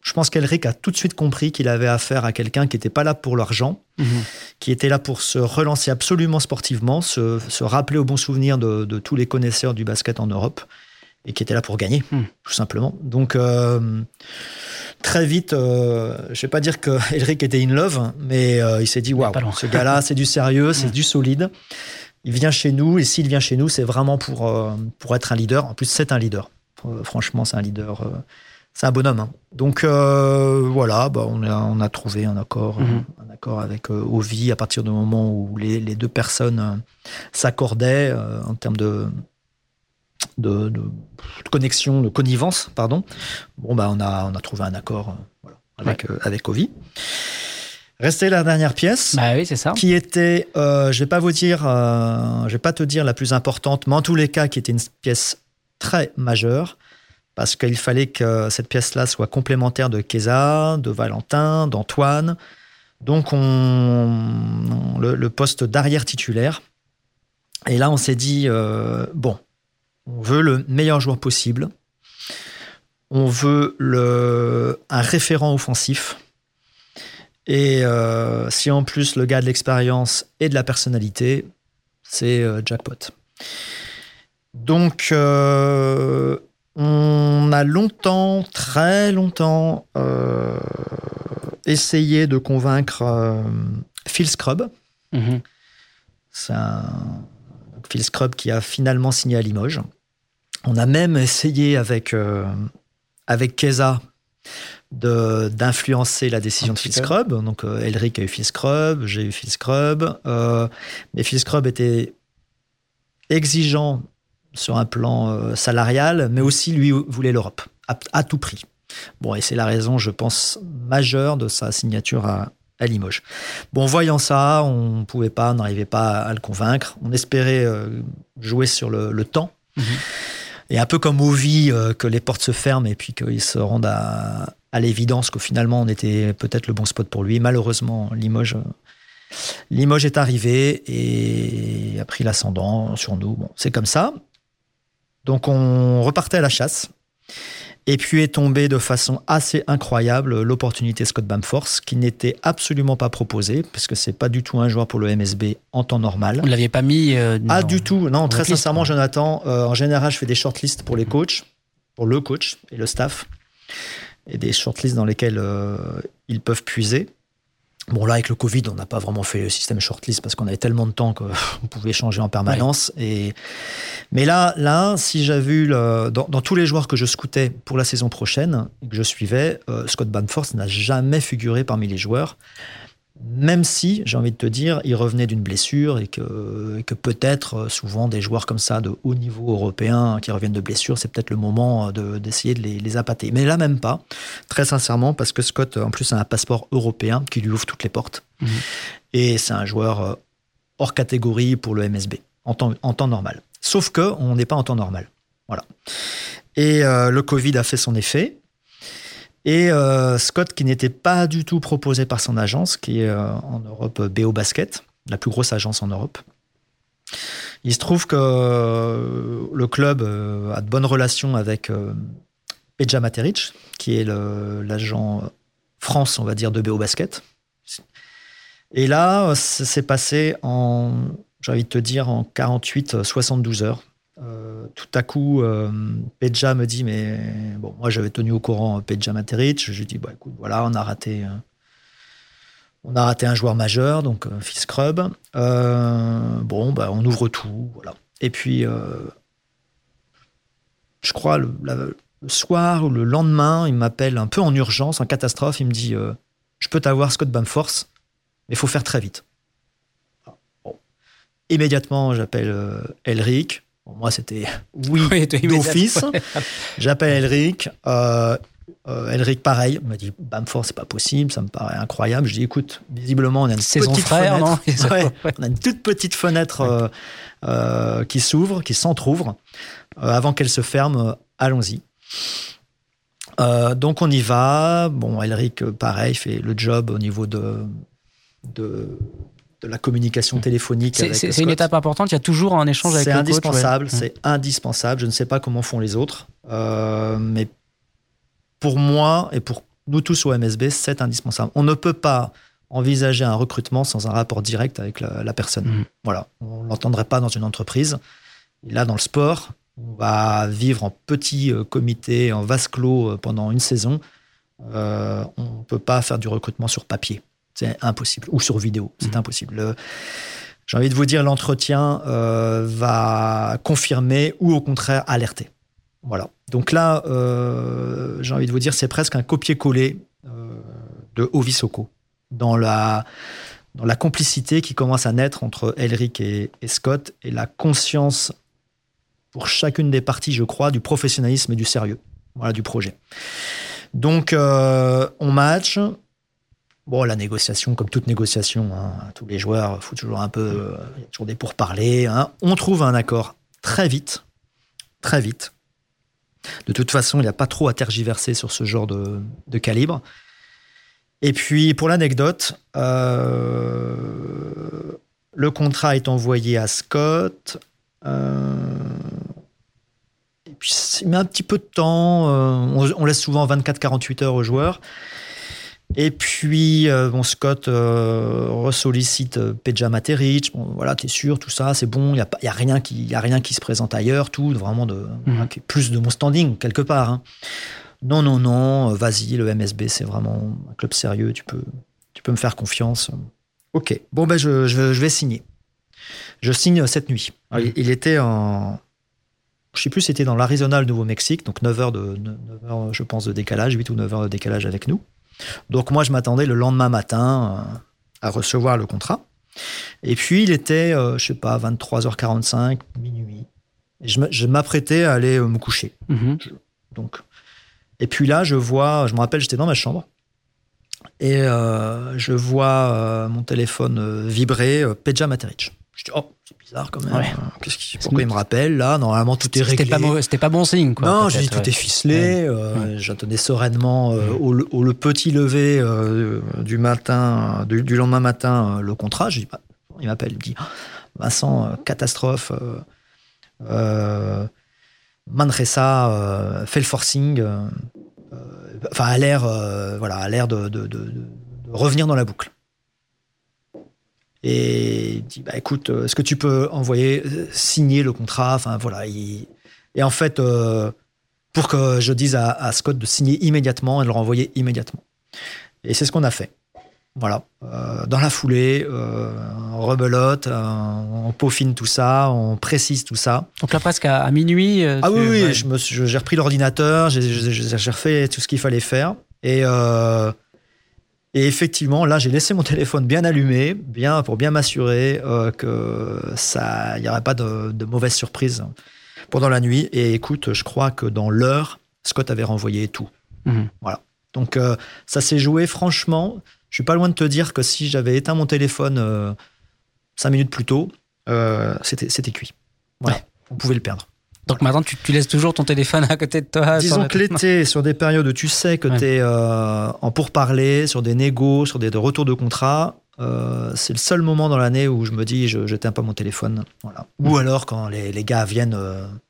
Speaker 3: je pense qu'Elric a tout de suite compris qu'il avait affaire à quelqu'un qui n'était pas là pour l'argent,
Speaker 2: Mhm.
Speaker 3: qui était là pour se relancer absolument sportivement, se, se rappeler au bon souvenir de, de tous les connaisseurs du basket en Europe, et qui était là pour gagner,
Speaker 2: Hmm.
Speaker 3: tout simplement. Donc, euh, très vite, euh, je ne vais pas dire que Elric était in love, mais euh, il s'est dit, waouh, ce gars-là, c'est du sérieux, c'est
Speaker 2: Hmm.
Speaker 3: du solide. Il vient chez nous, et s'il vient chez nous, c'est vraiment pour, pour être un leader. En plus, c'est un leader. Franchement, c'est un leader. C'est un bonhomme. hein. Donc euh, voilà, bah, on, a, on a trouvé un accord,
Speaker 2: Mhm.
Speaker 3: euh, un accord avec euh, Ovi à partir du moment où les, les deux personnes euh, s'accordaient en termes de, de, de- de connexion, de connivence, pardon. Bon bah on a, on a trouvé un accord voilà, avec, euh, avec Ovi. Restait la dernière pièce
Speaker 2: Bah oui, c'est ça.
Speaker 3: qui était, je vais pas vous dire, je vais pas te dire la plus importante, mais en tous les cas qui était une pièce très majeure parce qu'il fallait que cette pièce-là soit complémentaire de Keza, de Valentin, d'Antoine. Donc on, le, poste d'arrière titulaire. Et là on s'est dit euh, bon, on veut le meilleur joueur possible. On veut un référent offensif. Et euh, si en plus le gars a de l'expérience et de la personnalité, c'est euh, jackpot. Donc, on a longtemps, très longtemps, euh, essayé de convaincre euh, Phil Scrub.
Speaker 2: Mhm.
Speaker 3: C'est un Phil Scrub qui a finalement signé à Limoges. On a même essayé avec, euh, avec d'influencer la décision
Speaker 2: Un
Speaker 3: de Phil. Scrub. Donc, euh, Elric a eu Phil Scrub, j'ai eu Phil Scrub. mais Phil Scrub était exigeant sur un plan euh, salarial, mais aussi lui voulait l'Europe à, à tout prix. Bon, et c'est la raison, je pense, majeure de sa signature à, à Limoges. Bon, voyant ça, on ne pouvait pas, on n'arrivait pas à le convaincre. On espérait euh, jouer sur le, le temps.
Speaker 2: Mhm.
Speaker 3: Et un peu comme Ovi, euh, que les portes se ferment et puis qu'ils se rendent à, à l'évidence qu'au finalement, on était peut-être le bon spot pour lui. Malheureusement, Limoges, Limoges est arrivé et a pris l'ascendant sur nous. Bon, c'est comme ça. Donc, on repartait à la chasse. Et puis est tombée de façon assez incroyable l'opportunité Scott Bamforce, qui n'était absolument pas proposée, parce que c'est pas du tout un joueur pour le MSB en temps normal.
Speaker 2: Vous ne l'aviez pas mis. euh,
Speaker 3: Ah, du tout. Non, très
Speaker 2: liste,
Speaker 3: sincèrement. Jonathan, euh, en général, je fais des shortlists pour les coachs, pour le coach et le staff, et des shortlists dans lesquels euh, ils peuvent puiser. Bon, là, avec le Covid, on n'a pas vraiment fait le système shortlist parce qu'on avait tellement de temps qu'on pouvait changer en permanence. Et... Mais là, là, si j'avais vu le... dans, dans, tous les joueurs que je scoutais pour la saison prochaine, que je suivais, euh, Scott Banforce n'a jamais figuré parmi les joueurs même si, j'ai envie de te dire, il revenait d'une blessure et que, que peut-être, euh, souvent, des joueurs comme ça de haut niveau européen qui reviennent de blessure, c'est peut-être le moment euh, d'essayer de, les, les, appâter. Mais là, même pas, très sincèrement, parce que Scott, en plus, a un passeport européen qui lui ouvre toutes les portes. Mhm. Et c'est un joueur euh, hors catégorie pour le MSB, en temps, en temps normal. Sauf que on n'est pas en temps normal. Voilà. Et le Covid a fait son effet. Et euh, Scott, qui n'était pas du tout proposé par son agence, qui est euh, en Europe BO Basket, la plus grosse agence en Europe. Il se trouve que euh, le club a de bonnes relations avec Peja Materic, qui est l'agent France, on va dire, de BO Basket. Et là, ça s'est passé en, j'ai envie de te dire, en 48-72 heures. Euh, tout à coup, euh, Pedja me dit, mais bon, moi j'avais tenu au courant Pedja Materic. Je lui dis, bah, écoute, voilà, on a raté, euh, on a raté un joueur majeur, donc euh, Fils Scrub. bon, bah, on ouvre tout, voilà. Et puis, je crois, le, le, soir ou le lendemain, il m'appelle un peu en urgence, en catastrophe. Il me dit, je peux t'avoir Scott Bamforce, mais il faut faire très vite. Immédiatement, j'appelle Elric moi, c'était oui, d'office. J'appelle Elric. Euh, euh, Elric, pareil, il m'a dit Bamford, c'est pas possible, ça me paraît incroyable. Je dis écoute, visiblement, on a une petite fenêtre. on a une toute petite fenêtre euh, qui s'ouvre, qui s'entrouvre. avant qu'elle se ferme, allons-y. donc on y va. Bon, Elric, pareil, fait le job au niveau de, de de la communication téléphonique.
Speaker 2: C'est une étape importante, il y a toujours un échange avec le
Speaker 3: coach. C'est indispensable, c'est indispensable. Je ne sais pas comment font les autres, euh, mais pour moi et pour nous tous au MSB, c'est indispensable. On ne peut pas envisager un recrutement sans un rapport direct avec la, personne. Mm. Voilà, on ne l'entendrait pas dans une entreprise. Et là, dans le sport, on va vivre en petit euh, comité, en vase clos euh, pendant une saison. on ne peut pas faire du recrutement sur papier. C'est impossible. Ou sur vidéo, c'est mmh. impossible. J'ai envie de vous dire, l'entretien euh, va confirmer ou au contraire alerter. Voilà. Donc là, euh, j'ai envie de vous dire, c'est presque un copier-coller euh, de Ovisoko dans la, dans la complicité qui commence à naître entre Elric et, et, Scott et la conscience pour chacune des parties, je crois, du professionnalisme et du sérieux voilà, du projet. Donc, on match, Bon, la négociation, comme toute négociation, hein, tous les joueurs, il toujours un peu, il y a toujours des pourparlers. Hein. On trouve un accord très vite, très vite. De toute façon, il n'y a pas trop à tergiverser sur ce genre de, calibre. Et puis, pour l'anecdote, euh, le contrat est envoyé à Scott. Euh, et puis, il met un petit peu de temps. Euh, on, laisse souvent 24-48 heures aux joueurs. Et puis, euh, bon, Scott euh, ressollicite euh, Peja Materic. Bon, voilà, t'es sûr, tout ça, c'est bon. Il n'y a, y a, rien qui, y a rien qui se présente ailleurs, tout, vraiment de, mhm. plus de mon standing, quelque part. Hein. Non, non, non, vas-y, le MSB, c'est vraiment un club sérieux, tu peux, tu peux me faire confiance. Ok, bon, ben, je, je, vais signer. Je signe cette nuit. Mhm. il, était en. Je sais plus, c'était dans l'Arizona, le Nouveau-Mexique, donc 9 heures, de, 9 heures, je pense, de décalage, 8 ou 9 heures de décalage avec nous. Donc moi, je m'attendais le lendemain matin euh, à recevoir le contrat. Et puis, il était, euh, je sais pas, 23h45, minuit. Et je m'apprêtais à aller euh, me coucher. Mhm. donc, et puis là, je vois, je me rappelle, j'étais dans ma chambre. Et je vois mon téléphone vibrer, Peja Materic. Je dis, oh, bizarre quand même. Qu'est-ce pourquoi il me rappelle là Normalement, tout est réglé.
Speaker 2: C'était pas, bon signe. Quoi,
Speaker 3: non, je dis tout est ficelé. Euh, j'attendais sereinement euh, au, le petit lever euh, du matin, du, lendemain matin, le contrat. Je dis, bah, il m'appelle, il me dit, Vincent, catastrophe. Manresa fait le forcing. Enfin, à l'air, voilà, à l'air de, de revenir dans la boucle. Et il dit bah, écoute, euh, est-ce que tu peux envoyer, euh, signer le contrat? Enfin voilà. Et en fait, euh, pour que je dise à, Scott de signer immédiatement et de le renvoyer immédiatement. Et c'est ce qu'on a fait. Voilà, euh, dans la foulée, euh, on rebelote, on peaufine tout ça, on précise tout ça.
Speaker 2: Donc là, presque à, minuit.
Speaker 3: ah oui, oui, j'ai repris l'ordinateur, j'ai refait tout ce qu'il fallait faire. Et, et effectivement, là, j'ai laissé mon téléphone bien allumé, bien pour bien m'assurer que ça, il n'y aurait pas de, de mauvaises surprises pendant la nuit. Et écoute, je crois que dans l'heure, Scott avait renvoyé tout. Mhm. Voilà. Donc ça s'est joué franchement je suis pas loin de te dire que si j'avais éteint mon téléphone euh, cinq minutes plus tôt, euh, c'était cuit. Voilà, on pouvait le perdre.
Speaker 2: Donc maintenant, tu, laisses toujours ton téléphone à côté de toi
Speaker 3: Disons que l'été, sur des périodes où tu sais que tu es euh, en pourparler, sur des négos, sur des, retours de contrat, c'est le seul moment dans l'année où je me dis je n'éteins pas mon téléphone. Voilà. Ou alors quand les, gars viennent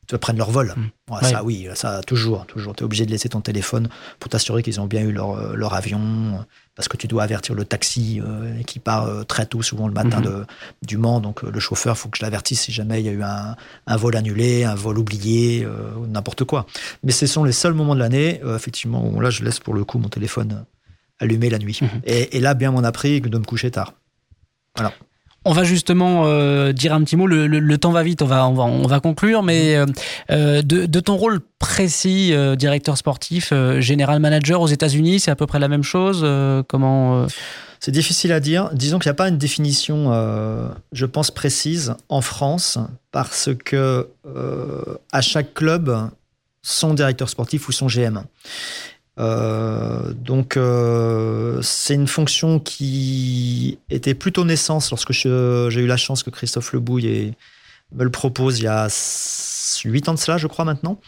Speaker 3: te prennent leur vol. Mm. Ça, oui, ça, toujours. toujours. Tu es obligé de laisser ton téléphone pour t'assurer qu'ils ont bien eu leur, leur avion parce que tu dois avertir le taxi euh, qui part euh, très tôt, souvent le matin mhm. de, du Mans. Donc euh, le chauffeur, il faut que je l'avertisse si jamais il y a eu un, un vol annulé, un vol oublié, n'importe quoi. Mais ce sont les seuls moments de l'année, effectivement, où là, je laisse pour le coup mon téléphone allumé la nuit. Mhm. Et, et, là, bien m'en a pris de me coucher tard. Voilà.
Speaker 2: On va justement euh, dire un petit mot. Le, temps va vite. On va, on va, conclure. Mais euh, euh, de, ton rôle précis, directeur sportif, général manager aux États-Unis, c'est à peu près la même chose. comment
Speaker 3: C'est difficile à dire. Disons qu'il n'y a pas une définition, je pense, précise en France, parce que à chaque club, son directeur sportif ou son GM. Euh, donc euh, c'est une fonction qui était plutôt naissance lorsque j'ai eu la chance que Christophe Lebouille me le propose il y a 8 ans de cela, je crois maintenant.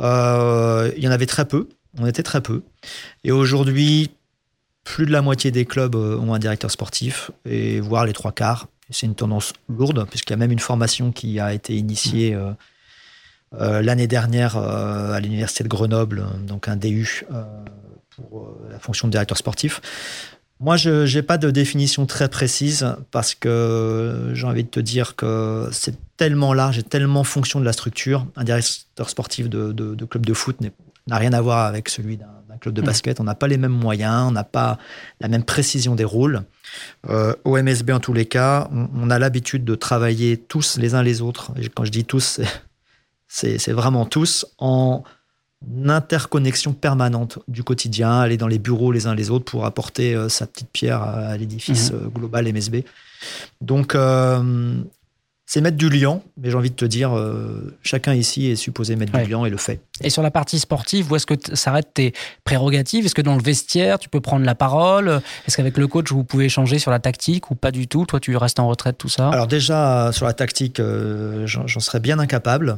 Speaker 3: Euh, il y en avait très peu, on était très peu. Et aujourd'hui, plus de la moitié des clubs ont un directeur sportif, et voire les trois quarts. C'est une tendance lourde, puisqu'il y a même une formation qui a été initiée. Euh, l'année dernière euh, à l'université de Grenoble, donc un DU euh, pour la fonction de directeur sportif. Moi, je n'ai pas de définition très précise parce que j'ai envie de te dire que c'est tellement large et tellement fonction de la structure. Un directeur sportif de, club de foot n'a rien à voir avec celui d'un club de mmh. basket. On n'a pas les mêmes moyens, on n'a pas la même précision des rôles. au MSB, en tous les cas, on, on a l'habitude de travailler tous les uns les autres. Et quand je dis tous, c'est vraiment tous en interconnexion permanente du quotidien, aller dans les bureaux les uns les autres pour apporter euh, sa petite pierre à, l'édifice mhm. euh, global MSB. Donc, euh, c'est mettre du liant, mais j'ai envie de te dire, chacun ici est supposé mettre du liant et le fait.
Speaker 2: Et sur la partie sportive, où est-ce que s'arrêtent tes prérogatives? Est-ce que dans le vestiaire, tu peux prendre la parole? Est-ce qu'avec le coach, vous pouvez échanger sur la tactique ou pas du tout? Toi, tu restes en retraite, tout ça?
Speaker 3: Alors déjà, sur la tactique, j'en serais bien incapable.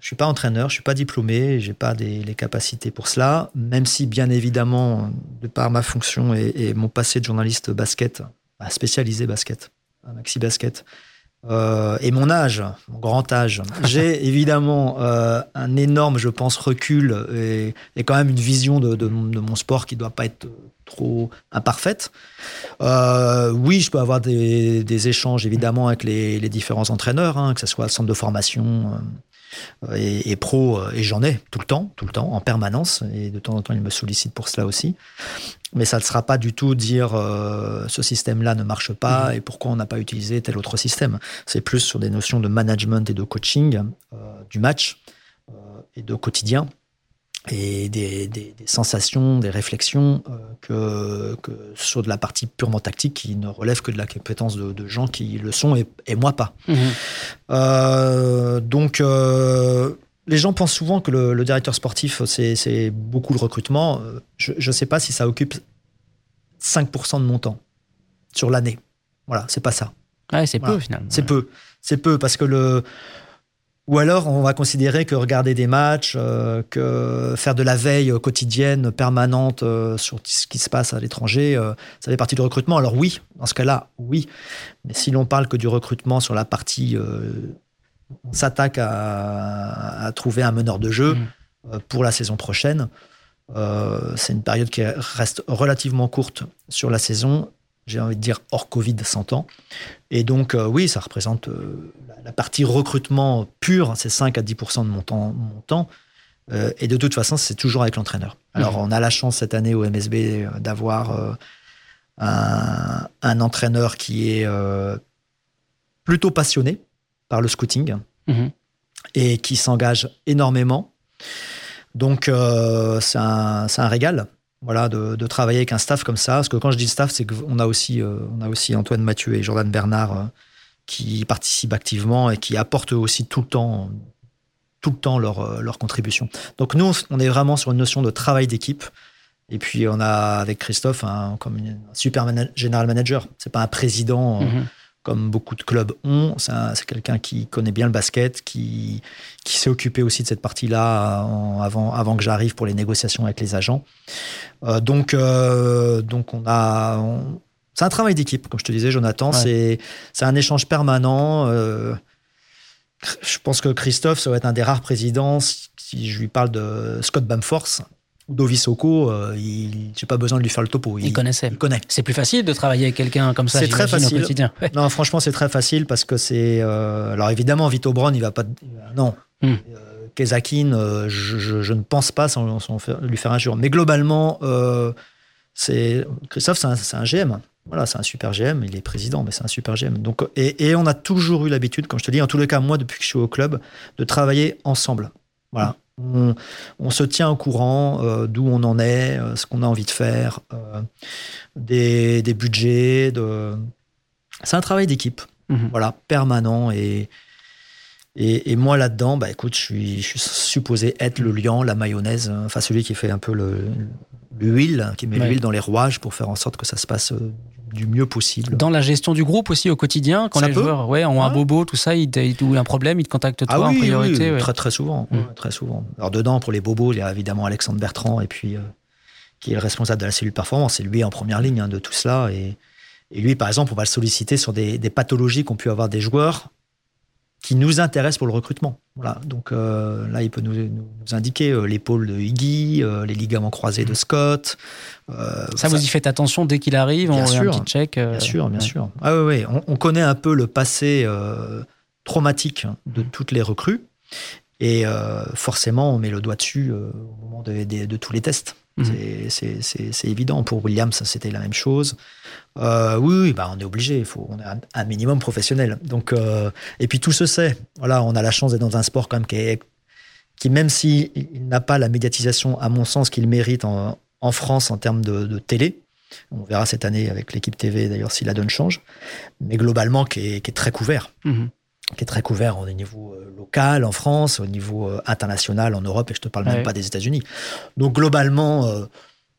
Speaker 3: Je suis pas entraîneur, je suis pas diplômé, j'ai pas les capacités pour cela. Même si, bien évidemment, de par ma fonction et, mon passé de journaliste basket, bah, spécialisé basket, maxi basket, euh, et mon âge, mon grand âge, j'ai évidemment euh, un énorme, je pense, recul et, quand même une vision de, mon sport qui doit pas être trop imparfaite. Euh, oui, je peux avoir des, échanges évidemment avec les, différents entraîneurs, hein, que ce soit centre de formation, euh, et, pro, euh, et j'en ai tout le temps, tout le temps, en permanence, et de temps en temps, ils me sollicitent pour cela aussi. Mais ça ne sera pas du tout dire euh, ce système-là ne marche pas mhm. et pourquoi on n'a pas utilisé tel autre système. C'est plus sur des notions de management et de coaching du match et de quotidien et des, sensations, des réflexions que, sur de la partie purement tactique qui ne relève que de la compétence de, gens qui le sont et, moi pas. Mhm. Euh, donc, euh, les gens pensent souvent que le, directeur sportif, c'est beaucoup le recrutement. Je ne sais pas si ça occupe 5% de mon temps sur l'année. Voilà, c'est pas ça.
Speaker 2: c'est peu finalement.
Speaker 3: C'est peu. C'est peu parce que le ou alors, on va considérer que regarder des matchs, euh, que faire de la veille quotidienne, permanente euh, sur ce qui se passe à l'étranger, euh, ça fait partie du recrutement. Alors oui, dans ce cas-là, oui. Mais si l'on parle que du recrutement sur la partie, on s'attaque à, trouver un meneur de jeu mmh. pour la saison prochaine. c'est une période qui reste relativement courte sur la saison j'ai envie de dire hors Covid 100 ans. Et donc, euh, oui, ça représente euh, la, partie recrutement pure, c'est 5 à 10% de mon temps. Mon temps. Euh, et de toute façon, c'est toujours avec l'entraîneur. Alors, mmh. on a la chance cette année au MSB d'avoir un, un entraîneur qui est plutôt passionné par le scouting
Speaker 2: Mhm.
Speaker 3: et qui s'engage énormément. Donc, c'est un, c'est un régal. Voilà, de, travailler avec un staff comme ça. Parce que quand je dis staff, c'est qu'on a aussi, euh, on a aussi Antoine Mathieu et Jordan Bernard euh, qui participent activement et qui apportent aussi tout le temps, tout le temps leur, euh, leur contribution. Donc nous, on est vraiment sur une notion de travail d'équipe. Et puis on a avec Christophe un, comme super general manager. C'est pas un président
Speaker 2: Mhm.
Speaker 3: Comme beaucoup de clubs ont. C'est un- c'est quelqu'un qui connaît bien le basket, qui, qui s'est occupé aussi de cette partie-là avant, avant que j'arrive pour les négociations avec les agents. Euh, donc, euh, donc on a. c'est un travail d'équipe, comme je te disais, Jonathan.
Speaker 2: Ouais.
Speaker 3: C'est, un échange permanent. euh, je pense que Christophe, ça va être un des rares présidents. Si, je lui parle de Scott Bamforth ou Dovi Soko, euh, il, j'ai pas besoin de lui faire le topo.
Speaker 2: Il connaissait.
Speaker 3: Il connaît.
Speaker 2: C'est plus facile de travailler avec quelqu'un comme ça,
Speaker 3: C'est très facile.
Speaker 2: au quotidien. Ouais.
Speaker 3: Non, franchement, c'est très facile parce que c'est. euh, alors évidemment, Vito Brown, il va pas. Non.
Speaker 2: Hmm.
Speaker 3: Euh, Kezakin, euh, je, je- je ne pense pas sans, lui faire injure. Mais globalement, euh, c'est Christophe, c'est un, un GM. Voilà, c'est un super GM. Il est président, mais c'est un super GM. Donc, et, et on a toujours eu l'habitude, comme je te dis, en tous les cas, moi, depuis que je suis au club, de travailler ensemble. Voilà. On, on se tient au courant euh, d'où on en est, euh, ce qu'on a envie de faire, euh, des, des budgets. De... C'est un travail d'équipe
Speaker 2: Mhm.
Speaker 3: voilà, permanent. Et, et, et moi, là-dedans, bah, écoute, je suis, je suis supposé être le lion, la mayonnaise, enfin celui qui fait un peu le- l'huile, qui met
Speaker 2: Ouais.
Speaker 3: l'huile dans les rouages pour faire en sorte que ça se passe du mieux possible.
Speaker 2: Dans la gestion du groupe aussi au quotidien, quand
Speaker 3: Ça
Speaker 2: les
Speaker 3: peut.
Speaker 2: joueurs ouais, ont un bobo, tout ça, ils, ils- ou un problème, ils te contactent toi
Speaker 3: ah
Speaker 2: en priorité.
Speaker 3: oui,
Speaker 2: ouais.
Speaker 3: très très souvent, très souvent. Alors dedans, pour les bobos, il y a évidemment Alexandre Bertrand et puis euh, qui est le responsable de la cellule performance. C'est lui en première ligne hein, de tout cela. Et, et lui, par exemple, on va le solliciter sur des, des pathologies qu'ont pu avoir des joueurs qui nous intéressent pour le recrutement. Voilà. Donc euh, là, il peut nous, nous- nous indiquer euh, l'épaule de Iggy, euh, les ligaments croisés de Scott. euh,
Speaker 2: Ça, vous y faites attention dès qu'il arrive,
Speaker 3: Bien
Speaker 2: on fait un
Speaker 3: sûr.
Speaker 2: petit check.
Speaker 3: Bien sûr, bien
Speaker 2: ouais.
Speaker 3: sûr. Ah oui, oui. On, on connaît un peu le passé traumatique de toutes les recrues. Et forcément, on met le doigt dessus au moment de, de- de tous les tests.
Speaker 2: Mhm.
Speaker 3: C'est- évident. Pour Williams, c'était la même chose. Euh, oui, oui, bah, on est obligé. Il faut, on est un, un minimum professionnel. Donc, euh, et puis tout se sait. Voilà, on a la chance d'être dans un sport quand même qui, est, qui même s'il il n'a pas la médiatisation, à mon sens, qu'il mérite en, en France en termes de, de télé, on verra cette année avec l'équipe TV d'ailleurs si la donne change, mais globalement qui est, qui est très couvert,
Speaker 2: Mhm.
Speaker 3: Qui est très couvert au niveau euh, local en France, au niveau euh, international en Europe, et je te parle
Speaker 2: Ouais.
Speaker 3: même pas des États-Unis. Donc globalement, euh,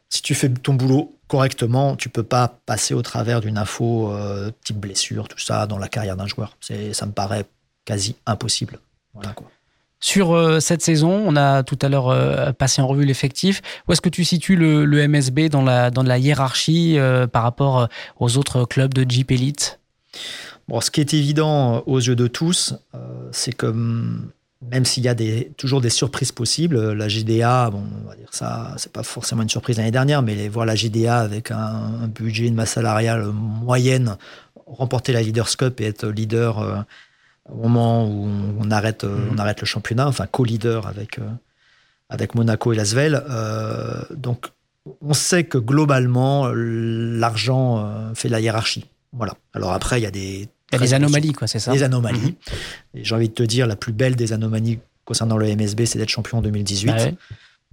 Speaker 3: si tu fais ton boulot correctement, tu peux pas passer au travers d'une info euh, type blessure, tout ça, dans la carrière d'un joueur. C'est, ça me paraît quasi impossible. Voilà quoi.
Speaker 2: Sur euh, cette saison, on a tout à l'heure euh, passé en revue l'effectif. Où est-ce que tu situes le, le MSB dans la, dans la hiérarchie par rapport aux autres clubs de Jeep Elite?
Speaker 3: Bon, ce qui est évident euh, aux yeux de tous, euh, c'est que hum, même s'il y a des, toujours des surprises possibles, euh, la GDA, bon, on va dire ça, c'est pas forcément une surprise l'année dernière, mais les, voir la GDA avec un, un budget, une masse salariale moyenne, remporter la Leaders Cup et être leader euh, au moment où on, on arrête, on arrête le championnat, enfin co-leader avec, euh, avec Monaco et Lasvel. Euh, donc, on sait que globalement, l'argent fait la hiérarchie. Voilà. Alors après, il y a des
Speaker 2: Il y a
Speaker 3: très
Speaker 2: des anomalies, quoi, c'est ça
Speaker 3: des anomalies. Et j'ai envie de te dire, la plus belle des anomalies concernant le MSB, c'est d'être champion en 2018.
Speaker 2: Ah ouais.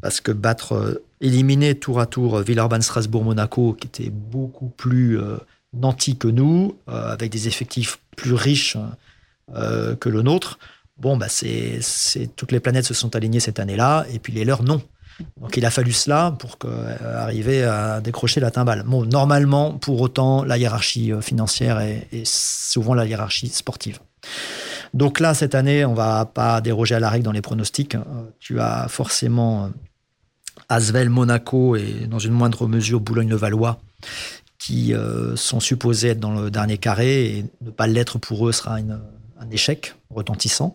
Speaker 3: Parce que battre, euh, éliminer tour à tour euh, Villeurbanne, Strasbourg, Monaco, qui était beaucoup plus euh, nantis que nous, euh, avec des effectifs plus riches que le nôtre, bon, bah, c'est, c'est, toutes les planètes se sont alignées cette année-là, et puis les leurs, non. Donc il a fallu cela pour euh, arriver à décrocher la timbale. Bon, normalement, pour autant, la hiérarchie euh, financière est, souvent la hiérarchie sportive. Donc là, cette année, on va pas déroger à la règle dans les pronostics. Euh, Tu as forcément Asvel, Monaco et dans une moindre mesure Boulogne-le-Valois qui sont supposés être dans le dernier carré et ne pas l'être pour eux sera un échec retentissant.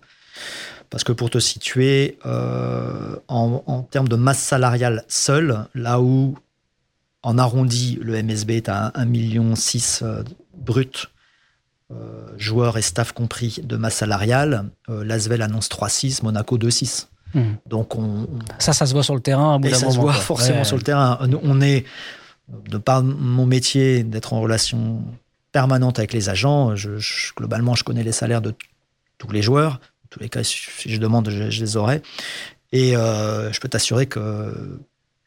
Speaker 3: Parce que pour te situer, euh, en, en termes de masse salariale seule, là où en arrondi le MSB est à 1,6 million euh, brut, euh, joueurs et staff compris de masse salariale, euh, Lasvel annonce 3,6, Monaco 2,6.
Speaker 2: Mhm.
Speaker 3: Donc on, on-
Speaker 2: Ça, ça se voit sur le terrain. bout
Speaker 3: et ça se voit
Speaker 2: quoi.
Speaker 3: forcément
Speaker 2: Ouais.
Speaker 3: sur le terrain. On est, de par mon métier, d'être en relation permanente avec les agents, je, globalement, je connais les salaires de tous les joueurs. Tous les cas, si je demande, je, les aurai. Et je peux t'assurer que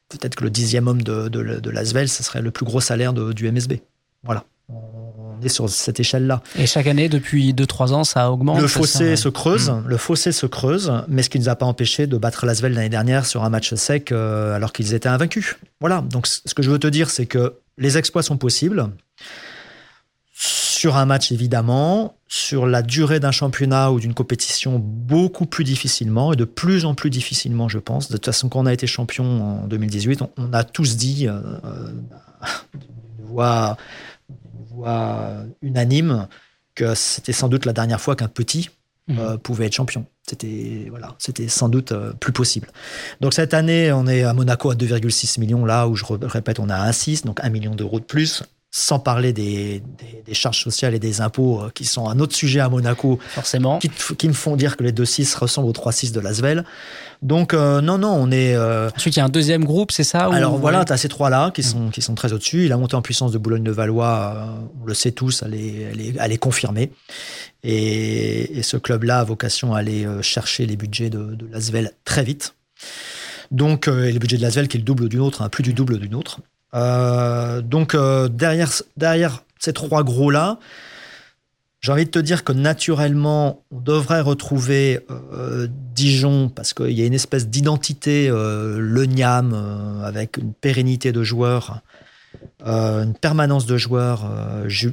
Speaker 3: peut-être que le dixième homme de, de, de l'Asvel, ce serait le plus gros salaire du MSB. Voilà. On est sur cette échelle-là.
Speaker 2: Et chaque année, depuis 2-3 ans, ça augmente
Speaker 3: Le fossé se creuse, mmh. le fossé se creuse, mais ce qui ne nous a pas empêché de battre l'Asvel l'année dernière sur un match sec euh, alors qu'ils étaient invaincus. Voilà. Donc, ce que je veux te dire, c'est que les exploits sont possibles sur un match évidemment, sur la durée d'un championnat ou d'une compétition beaucoup plus difficilement et de plus en plus difficilement, je pense. De toute façon, quand on a été champion en 2018, on, a tous dit, euh, euh, d'une voix, voix, unanime, que c'était sans doute la dernière fois qu'un petit mmh. euh, pouvait être champion. C'était voilà, c'était sans doute plus possible. Donc cette année, on est à Monaco à 2,6 millions, là où je répète, on a 1,6, donc 1 million d'euros de plus sans parler des, charges sociales et des impôts euh, qui sont un autre sujet à Monaco.
Speaker 2: Forcément.
Speaker 3: Qui, me font dire que les 2-6 ressemblent aux 3-6 de Lasvel. Donc, euh, non, non, on est.
Speaker 2: Euh... Ensuite, il y a un deuxième groupe, c'est ça
Speaker 3: Alors voilà, tu as ces trois-là qui sont, qui sont très au-dessus. La montée en puissance de Boulogne-de-Valois, on le sait tous, elle est, elle est, confirmée. Et, ce club-là a vocation à aller chercher les budgets de, de Lasvel très vite. Donc, et le budget de Lasvel qui est le double d'une autre, hein, plus du double d'une autre. Euh, donc euh, derrière, ces trois gros-là, j'ai envie de te dire que naturellement, on devrait retrouver euh, Dijon parce qu'il y a une espèce d'identité, le Niam, avec une pérennité de joueurs, une permanence de joueurs.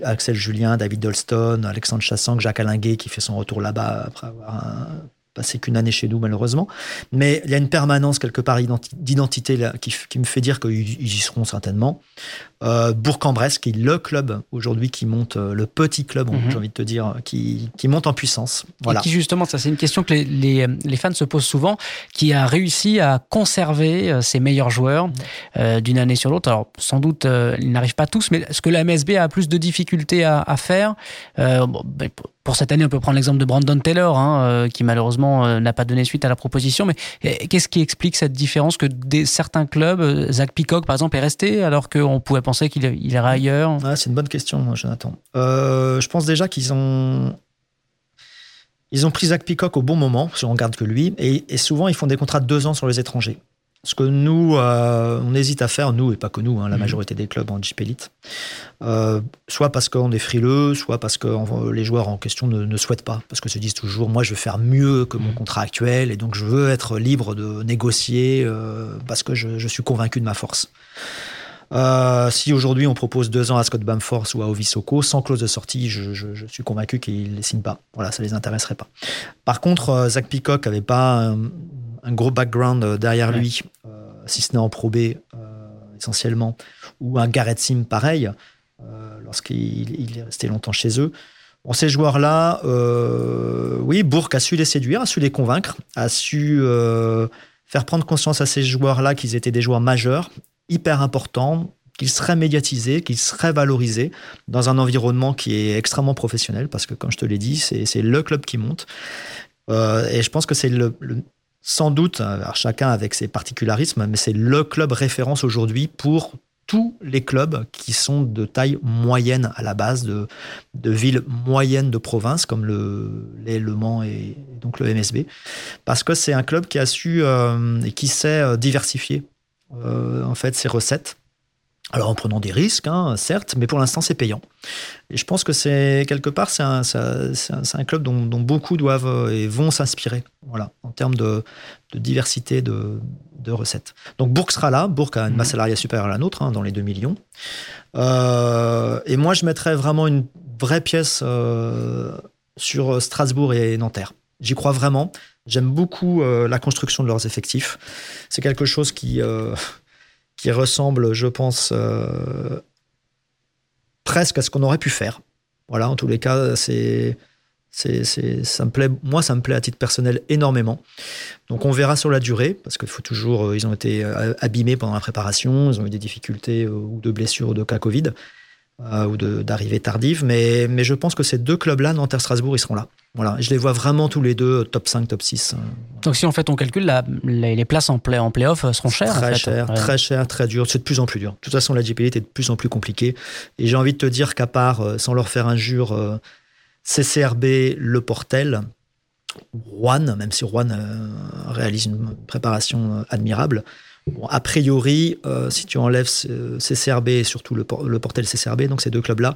Speaker 3: Axel Julien, David Dolston, Alexandre Chassangue, Jacques Alinguet qui fait son retour là-bas après avoir passé qu'une année chez nous malheureusement, mais il y a une permanence quelque part d'identité qui, qui, me fait dire qu'ils y seront certainement. Euh, Bourg-en-Bresse, qui est le club aujourd'hui qui monte, euh, le petit club, mhm. j'ai envie de te dire, qui, qui monte en puissance.
Speaker 2: Voilà. Et qui justement, ça c'est une question que les, les, les, fans se posent souvent, qui a réussi à conserver euh, ses meilleurs joueurs d'une année sur l'autre. Alors sans doute, ils n'arrivent pas tous, mais est-ce que la MSB a plus de difficultés à, à faire bon, ben, pour cette année, on peut prendre l'exemple de Brandon Taylor, hein, qui malheureusement n'a pas donné suite à la proposition. Mais qu'est-ce qui explique cette différence que des, certains clubs, Zach Peacock par exemple, est resté alors qu'on pouvait penser qu'il il ira ailleurs?
Speaker 3: Ah, C'est une bonne question, Jonathan. Euh, je pense déjà qu'ils ont. Ils ont pris Zach Peacock au bon moment, si on regarde que lui, et, souvent ils font des contrats de deux ans sur les étrangers. Ce que nous, euh, on hésite à faire, nous et pas que nous, hein, la mhm. majorité des clubs en JP Elite, euh, soit parce qu'on est frileux, soit parce que les joueurs en question ne, souhaitent pas, parce que se disent toujours, moi je veux faire mieux que mon mhm. contrat actuel, et donc je veux être libre de négocier parce que je, je, suis convaincu de ma force. Euh, si aujourd'hui on propose deux ans à Scott Bamford ou à Ovisoko, sans clause de sortie, je, suis convaincu qu'ils ne les signent pas. Voilà, ça les intéresserait pas. Par contre, euh, Zach Peacock n'avait pas un, gros background euh, derrière lui, si ce n'est en probé essentiellement, ou un Garrett Sim pareil, lorsqu'il est resté longtemps chez eux. Bon, ces joueurs-là, oui, Bourque a su les séduire, a su les convaincre, a su faire prendre conscience à ces joueurs-là qu'ils étaient des joueurs majeurs hyper important, qu'il serait médiatisé, qu'il serait valorisé dans un environnement qui est extrêmement professionnel, parce que comme je te l'ai dit, c'est le club qui monte. Euh, et je pense que c'est le, sans doute, chacun avec ses particularismes, mais c'est le club référence aujourd'hui pour tous les clubs qui sont de taille moyenne à la base, de, villes moyennes de province, comme le, Mans et donc le MSB, parce que c'est un club qui a su euh, et qui sait euh, diversifier euh, en fait, ces recettes. Alors en prenant des risques, hein, certes, mais pour l'instant c'est payant. Et je pense que c'est quelque part c'est un, un, club dont, beaucoup doivent euh, et vont s'inspirer, voilà, en termes de, diversité de, recettes. Donc Bourg sera là. Bourg a une masse mhm. salariale supérieure à la nôtre, hein, dans les 2 millions. Euh, et moi je mettrais vraiment une vraie pièce sur Strasbourg et Nanterre. J'y crois vraiment. J'aime beaucoup euh, la construction de leurs effectifs. C'est quelque chose qui, euh, qui ressemble, je pense, euh, presque à ce qu'on aurait pu faire. Voilà, en tous les cas, ça me plaît, moi, ça me plaît à titre personnel énormément. Donc, on verra sur la durée, parce qu'il faut toujours, ils ont été abîmés pendant la préparation, ils ont eu des difficultés ou de blessures ou de cas Covid. Euh, ou d'arrivée tardive. Mais, mais je pense que ces deux clubs-là, Nanterre, Strasbourg, ils seront là. Voilà. Je les vois vraiment tous les deux top 5, top 6.
Speaker 2: Donc si on fait ton calcul, la, les, places en, play, en playoff seront chères
Speaker 3: Très
Speaker 2: en fait.
Speaker 3: cher, très cher, très dur. C'est de plus en plus dur. De toute façon, la GPL est de plus en plus compliquée. Et j'ai envie de te dire qu'à part, euh, sans leur faire injure, euh, CCRB, Le Portel, Rouen, même si euh, réalise une préparation admirable, Bon, a priori, euh, si tu enlèves CCRB et surtout le, le Portel CCRB, donc ces deux clubs-là,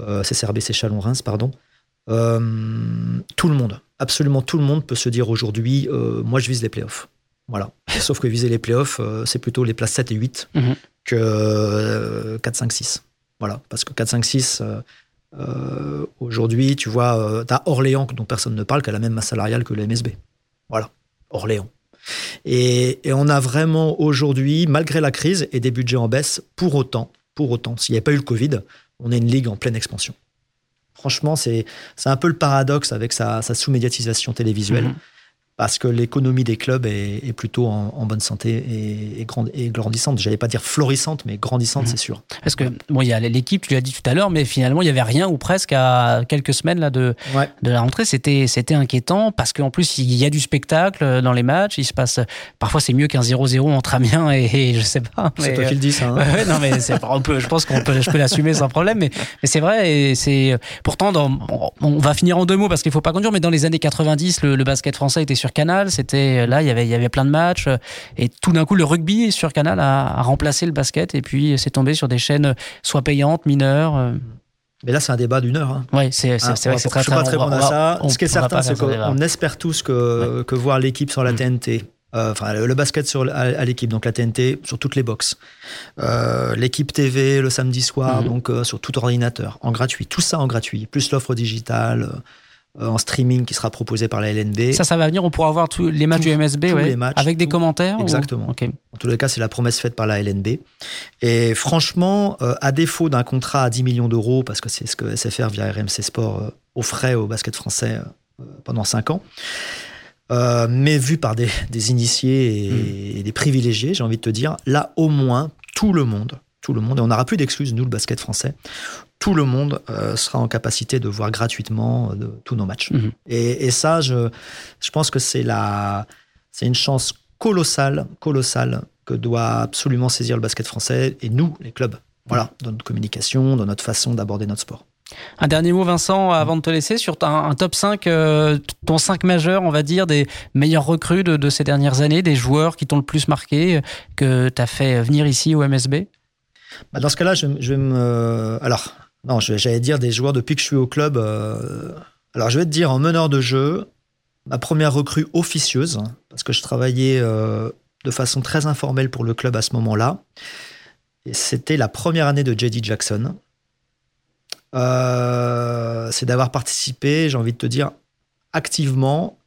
Speaker 3: euh, CCRB c'est Chalon-Reims, pardon, euh, tout le monde, absolument tout le monde peut se dire aujourd'hui, euh, moi je vise les playoffs. Voilà. Sauf que viser les playoffs, c'est plutôt les places 7 et 8
Speaker 2: Mhm.
Speaker 3: que 4, 5, 6. Voilà. Parce que 4, 5, 6, aujourd'hui, tu vois, tu as Orléans, dont personne ne parle, qui a la même masse salariale que le MSB. Voilà. Orléans. Et, on a vraiment aujourd'hui, malgré la crise et des budgets en baisse, pour autant, s'il n'y avait pas eu le Covid, on est une ligue en pleine expansion. Franchement, c'est un peu le paradoxe avec sa, sa sous-médiatisation télévisuelle. Mmh. Parce que l'économie des clubs est, est plutôt en, en, bonne santé et, et, grand, et grandissante. J'allais pas dire florissante, mais grandissante, mmh. c'est sûr.
Speaker 2: Parce que bon, il y a l'équipe, tu l'as dit tout à l'heure, mais finalement, il y avait rien ou presque à quelques semaines là de
Speaker 3: ouais.
Speaker 2: de la rentrée. C'était c'était inquiétant parce qu'en plus il y a du spectacle dans les matchs. Il se passe parfois c'est mieux qu'un 0-0 entre Amiens et, et, je sais pas.
Speaker 3: C'est toi qui le dis ça. Hein
Speaker 2: ouais, non mais c'est on peut, je pense qu'on peut je peux l'assumer sans problème. Mais mais c'est vrai et c'est pourtant dans on va finir en deux mots parce qu'il faut pas conduire. Mais dans les années 90, le, le basket français était sur Canal. C'était là il y avait il y avait plein de matchs et tout d'un coup le rugby sur Canal a, a remplacé le basket et puis c'est tombé sur des chaînes soit payantes mineures.
Speaker 3: Mais là, c'est un débat d'une heure. Hein.
Speaker 2: Oui, c'est ah, c'est vrai que c'est très
Speaker 3: Je ne peux pas te répondre à ça.
Speaker 2: On,
Speaker 3: Ce qui est certain, c'est qu'on espère tous que, ouais. que voir l'équipe sur la TNT, euh, enfin le, le, basket sur, à, à l'équipe, donc la TNT sur toutes les boxes, euh, l'équipe TV le samedi soir, mmh. donc euh, sur tout ordinateur, en gratuit, tout ça en gratuit, plus l'offre digitale euh, en streaming qui sera proposé par la LNB.
Speaker 2: Ça, ça va venir. On pourra voir tous les matchs
Speaker 3: tout,
Speaker 2: du MSB, ouais,
Speaker 3: les matchs,
Speaker 2: avec des commentaires.
Speaker 3: Exactement.
Speaker 2: Ou... Okay.
Speaker 3: En tous les cas, c'est la promesse faite par la LNB. Et franchement, euh, à défaut d'un contrat à 10 millions d'euros, parce que c'est ce que SFR via RMC Sport euh, offrait au basket français euh, pendant 5 ans. Euh, mais vu par des, des initiés et, mmh. et des privilégiés, j'ai envie de te dire, là au moins tout le monde, tout le monde, et on n'aura plus d'excuses, nous, le basket français, tout le monde euh, sera en capacité de voir gratuitement euh, de, tous nos matchs.
Speaker 2: Mmh.
Speaker 3: Et, et, ça, je, je pense que c'est la, c'est une chance colossale, colossale que doit absolument saisir le basket français et nous, les clubs. Voilà, dans notre communication, dans notre façon d'aborder notre sport.
Speaker 2: Un dernier mot, Vincent, avant de te laisser, sur un, un top 5, euh, ton 5 majeur, on va dire, des meilleurs recrues de, de ces dernières années, des joueurs qui t'ont le plus marqué, que tu as fait venir ici au MSB
Speaker 3: bah Dans ce cas-là, je, je, vais me. Alors, non, j'allais dire des joueurs depuis que je suis au club. Euh... Alors, je vais te dire, en meneur de jeu, ma première recrue officieuse, parce que je travaillais euh, de façon très informelle pour le club à ce moment-là. C'était la première année de J.D. Jackson. Euh, c'est d'avoir participé, j'ai envie de te dire, activement,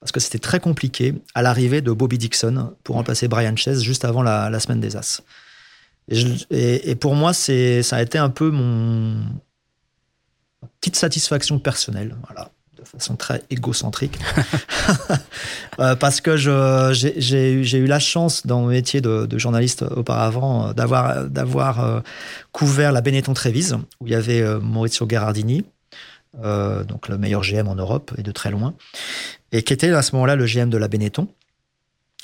Speaker 3: parce que c'était très compliqué, à l'arrivée de Bobby Dixon pour remplacer Brian Chase juste avant la semaine des As. Et, je, et, et pour moi, ça a été un peu mon petite satisfaction personnelle. Voilà de façon très égocentrique. euh, parce que j'ai eu la chance dans mon métier de, de journaliste auparavant d'avoir d'avoir euh, couvert la Benetton Trévise, où il y avait euh, Maurizio Gherardini, euh, donc le meilleur GM en Europe et de très loin, et qui était à ce moment-là le GM de la Benetton.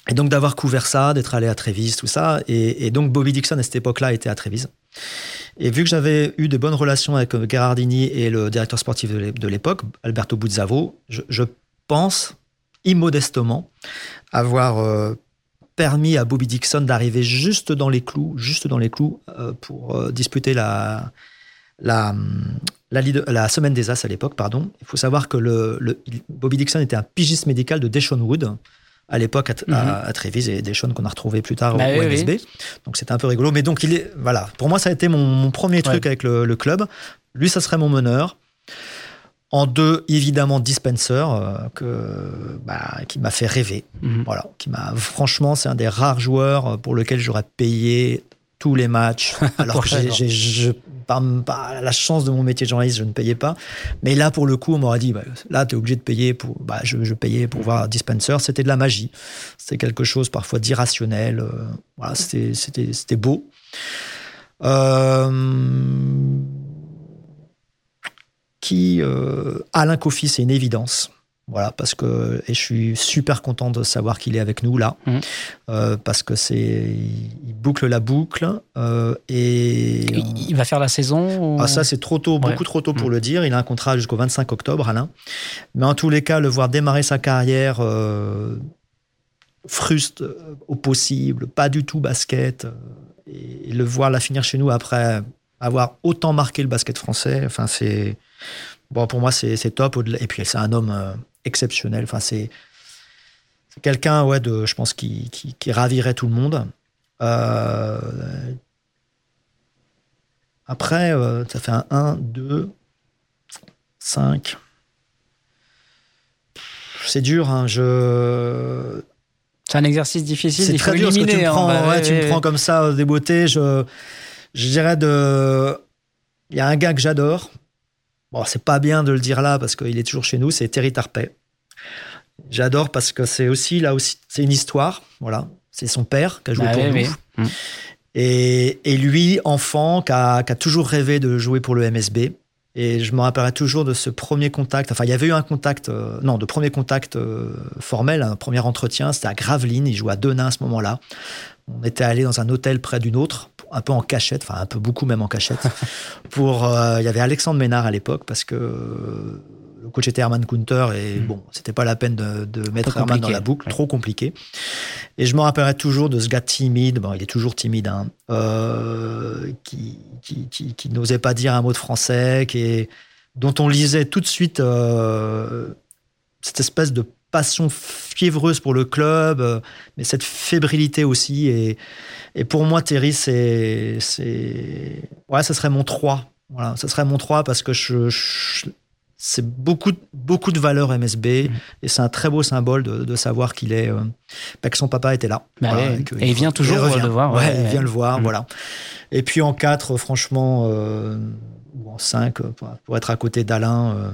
Speaker 3: Et donc d'avoir couvert ça, d'être allé à Trévise, tout ça. Et, donc Bobby Dixon à cette époque-là était à Trévise. Et vu que j'avais eu de bonnes relations avec Gherardini et le directeur sportif de l'époque, Alberto Buzzavo, je, pense immodestement avoir euh, permis à Bobby Dixon d'arriver juste dans les clous, juste dans les clous euh, pour euh, disputer la, la, la, la, semaine des As à l'époque. Il faut savoir que le, Bobby Dixon était un pigiste médical de Deshaun Wood à l'époque à, mm -hmm. à, à, Trévise et Deshaun qu'on a retrouvé plus tard
Speaker 2: bah
Speaker 3: au,
Speaker 2: oui,
Speaker 3: MSB.
Speaker 2: Oui.
Speaker 3: Donc c'était un peu rigolo. Mais donc il est voilà. Pour moi ça a été mon, mon premier truc ouais. avec le, le, club. Lui ça serait mon meneur. En deux, évidemment, Dispenser, euh, que, bah, qui m'a fait rêver. Mm -hmm. Voilà, qui m'a, franchement, c'est un des rares joueurs pour lequel j'aurais payé tous les matchs. Alors que j'ai, par, par, la chance de mon métier de journaliste, je ne payais pas. Mais là, pour le coup, on m'aurait dit, bah, là, tu es obligé de payer pour, bah, je, je payais pour voir Dispenser. C'était de la magie. C'était quelque chose parfois d'irrationnel. Euh, voilà, c'était beau. Euh, qui euh, Alain Kofi, c'est une évidence. Voilà, parce que et je suis super content de savoir qu'il est avec nous là,
Speaker 2: Mhm.
Speaker 3: euh, parce que c'est il boucle la boucle euh, et
Speaker 2: Il va faire la saison ou-
Speaker 3: ah, ça c'est trop tôt,
Speaker 2: Ouais.
Speaker 3: beaucoup trop tôt pour
Speaker 2: Mhm.
Speaker 3: le dire. Il a un contrat jusqu'au 25 octobre, Alain. Mais en tous les cas, le voir démarrer sa carrière euh, fruste euh, au possible, pas du tout basket, et le voir la finir chez nous après avoir autant marqué le basket français, enfin c'est bon pour moi c'est top. Et puis c'est un homme exceptionnel. Enfin c'est quelqu'un ouais de, je pense qui, qui, qui ravirait tout le monde. Euh, après, euh, ça fait un 1, 2, 5. C'est dur, hein, je...
Speaker 2: C'est un exercice difficile.
Speaker 3: C'est
Speaker 2: faut
Speaker 3: très dur parce que tu me
Speaker 2: hein.
Speaker 3: prends,
Speaker 2: Bah,
Speaker 3: ouais,
Speaker 2: ouais,
Speaker 3: tu me prends comme ça, euh, débeauté. Je, je dirais de. Il y a un gars que j'adore. Bon, c'est pas bien de le dire là parce qu'il est toujours chez nous, c'est Terry Tarpey. J'adore parce que c'est aussi, là aussi, c'est une histoire. Voilà. C'est son père qui a joué
Speaker 2: Bah
Speaker 3: pour
Speaker 2: oui,
Speaker 3: nous.
Speaker 2: oui. Mm.
Speaker 3: Et, et lui, enfant, qui a, qui a toujours rêvé de jouer pour le MSB. Et je me rappellerai toujours de ce premier contact. Enfin, il y avait eu un contact, euh, non, de premier contact euh, formel, un premier entretien. C'était à Gravelines. Il jouait à Denain à ce moment-là. On était allé dans un hôtel près d'une autre, un peu en cachette, enfin un peu beaucoup même en cachette. pour, euh, il y avait Alexandre Ménard à l'époque parce que le coach était Herman Kunter et
Speaker 2: Mm.
Speaker 3: bon, c'était pas la peine de, de mettre Herman dans la boucle,
Speaker 2: ouais.
Speaker 3: trop compliqué. Et je me rappellerai toujours de ce gars timide, bon, il est toujours timide, hein, euh, qui, qui, qui, qui n'osait pas dire un mot de français, qui est, dont on lisait tout de suite euh, cette espèce de passion fiévreuse pour le club, euh, mais cette fébrilité aussi. Et, et pour moi, Terry, c'est. Ouais, ça serait mon 3. Voilà, ça serait mon 3 parce que je. je- c'est beaucoup, de- beaucoup de valeur MSB
Speaker 2: Mm.
Speaker 3: et c'est un très beau symbole de, de savoir qu'il est, euh, bah, que son papa était là.
Speaker 2: Bah
Speaker 3: Voilà,
Speaker 2: ouais.
Speaker 3: que
Speaker 2: Et il vient toujours
Speaker 3: revient.
Speaker 2: le voir,
Speaker 3: Ouais,
Speaker 2: ouais,
Speaker 3: il vient le voir,
Speaker 2: Mm.
Speaker 3: voilà. Et puis en 4, franchement, euh, ou en 5, pour, pour être à côté d'Alain. euh,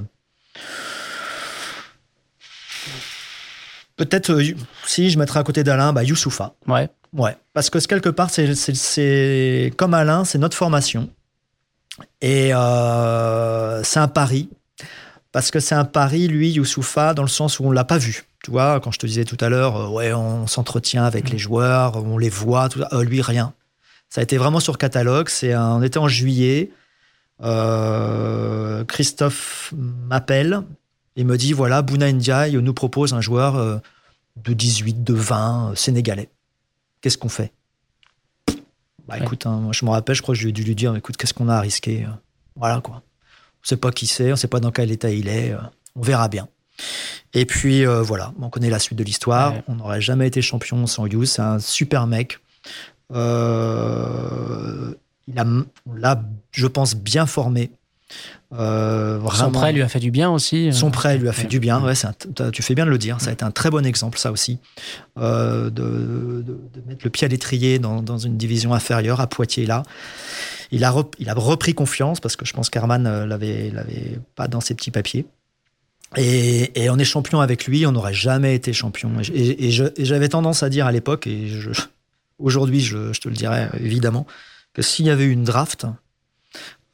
Speaker 3: Peut-être, euh, si je mettrais à côté d'Alain, bah, Youssoufa.
Speaker 2: Ouais.
Speaker 3: Ouais, parce que quelque part, c'est- c'est c'est- comme Alain, c'est notre formation. Et euh, c'est un pari. Parce que c'est un pari, lui, Youssoufa, dans le sens où on ne l'a pas vu. Tu vois, quand je te disais tout à l'heure, euh, ouais, on s'entretient avec les joueurs, on les voit, tout. Euh, lui, rien. Ça a été vraiment sur catalogue. C'est on était en juillet. Christophe m'appelle et me dit voilà, Bouna Ndiaye nous propose un joueur euh, de 18, de 20, euh, sénégalais. Qu'est-ce qu'on fait? Bah écoute, hein, moi je me rappelle, je crois que j'ai dû lui dire écoute, qu'est-ce qu'on a à risquer euh, Voilà quoi. On sait pas qui c'est, on sait pas dans quel état il est, on verra bien. Et puis euh, voilà, on connaît la suite de l'histoire.
Speaker 2: Ouais.
Speaker 3: On n'aurait jamais été champion sans Hughes. C'est un super mec. Euh, il a, on l'a, je pense, bien formé. Euh,
Speaker 2: Son prêt lui a fait du bien aussi.
Speaker 3: Son prêt lui a fait
Speaker 2: Ouais.
Speaker 3: du bien. Ouais, un- tu fais bien de le dire. Ça a été un très bon exemple, ça aussi, euh, de, de- de mettre le pied à l'étrier dans, dans une division inférieure à Poitiers là. Il a, rep- il a repris confiance parce que je pense qu'Herman euh, l'avait, pas dans ses petits papiers. Et, et on est champion avec lui, on n'aurait jamais été champion. Et, j'avais tendance à dire à l'époque, et aujourd'hui je, je te le dirais évidemment, que s'il y avait eu une draft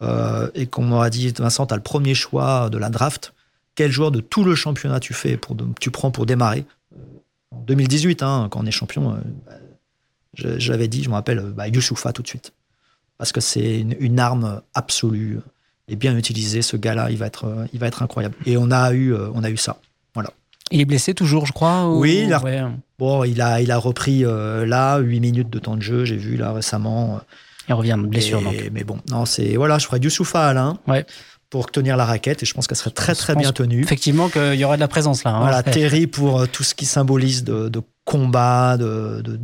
Speaker 3: euh, et qu'on m'aurait dit Vincent, tu as le premier choix de la draft, quel joueur de tout le championnat tu fais pour de- tu prends pour démarrer? En 2018, hein, quand on est champion, euh, bah, je- j'avais dit, je me rappelle, euh, bah, Youssoufa tout de suite. Parce que c'est une, une arme absolue et bien utilisée. Ce gars-là, il va être, euh, il va être incroyable. Et on a eu, euh, on a eu ça.
Speaker 2: Il est blessé toujours, je crois. ou-
Speaker 3: Oui, il a-
Speaker 2: ouais.
Speaker 3: Bon, il a, il a repris euh, là 8 minutes de temps de jeu. J'ai vu là récemment.
Speaker 2: Il revient de blessure.
Speaker 3: Et-
Speaker 2: donc.
Speaker 3: Mais bon, non, c'est voilà, je ferais Youssoufa Alain
Speaker 2: Ouais.
Speaker 3: pour tenir la raquette et je pense qu'elle serait très très bien tenue.
Speaker 2: Effectivement, qu'il y aurait de la présence là. hein.
Speaker 3: Voilà, Terry pour euh, tout ce qui symbolise de, de combat, de, de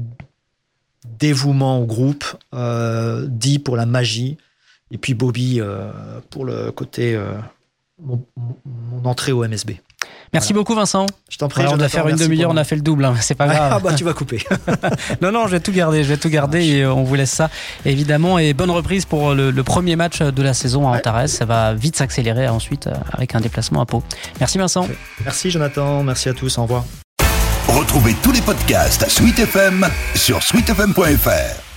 Speaker 3: dévouement au groupe, euh, Dee pour la magie, et puis Bobby euh, pour le côté euh, mon entrée au MSB.
Speaker 2: Merci beaucoup, Vincent.
Speaker 3: Je t'en prie.
Speaker 2: On a faire une demi-heure, on a fait le double. hein. C'est pas grave.
Speaker 3: Ah bah tu vas couper.
Speaker 2: Non, non, je vais tout garder, je vais tout garder et euh, on vous laisse ça, évidemment. Et bonne reprise pour le, le premier match de la saison à
Speaker 3: Ouais.
Speaker 2: Antares. Ça va vite s'accélérer ensuite euh, avec un déplacement à Pau. Merci Vincent.
Speaker 3: merci Jonathan, merci à tous, au revoir.
Speaker 1: Retrouvez tous les podcasts Sweet FM sur sweetfm.fr.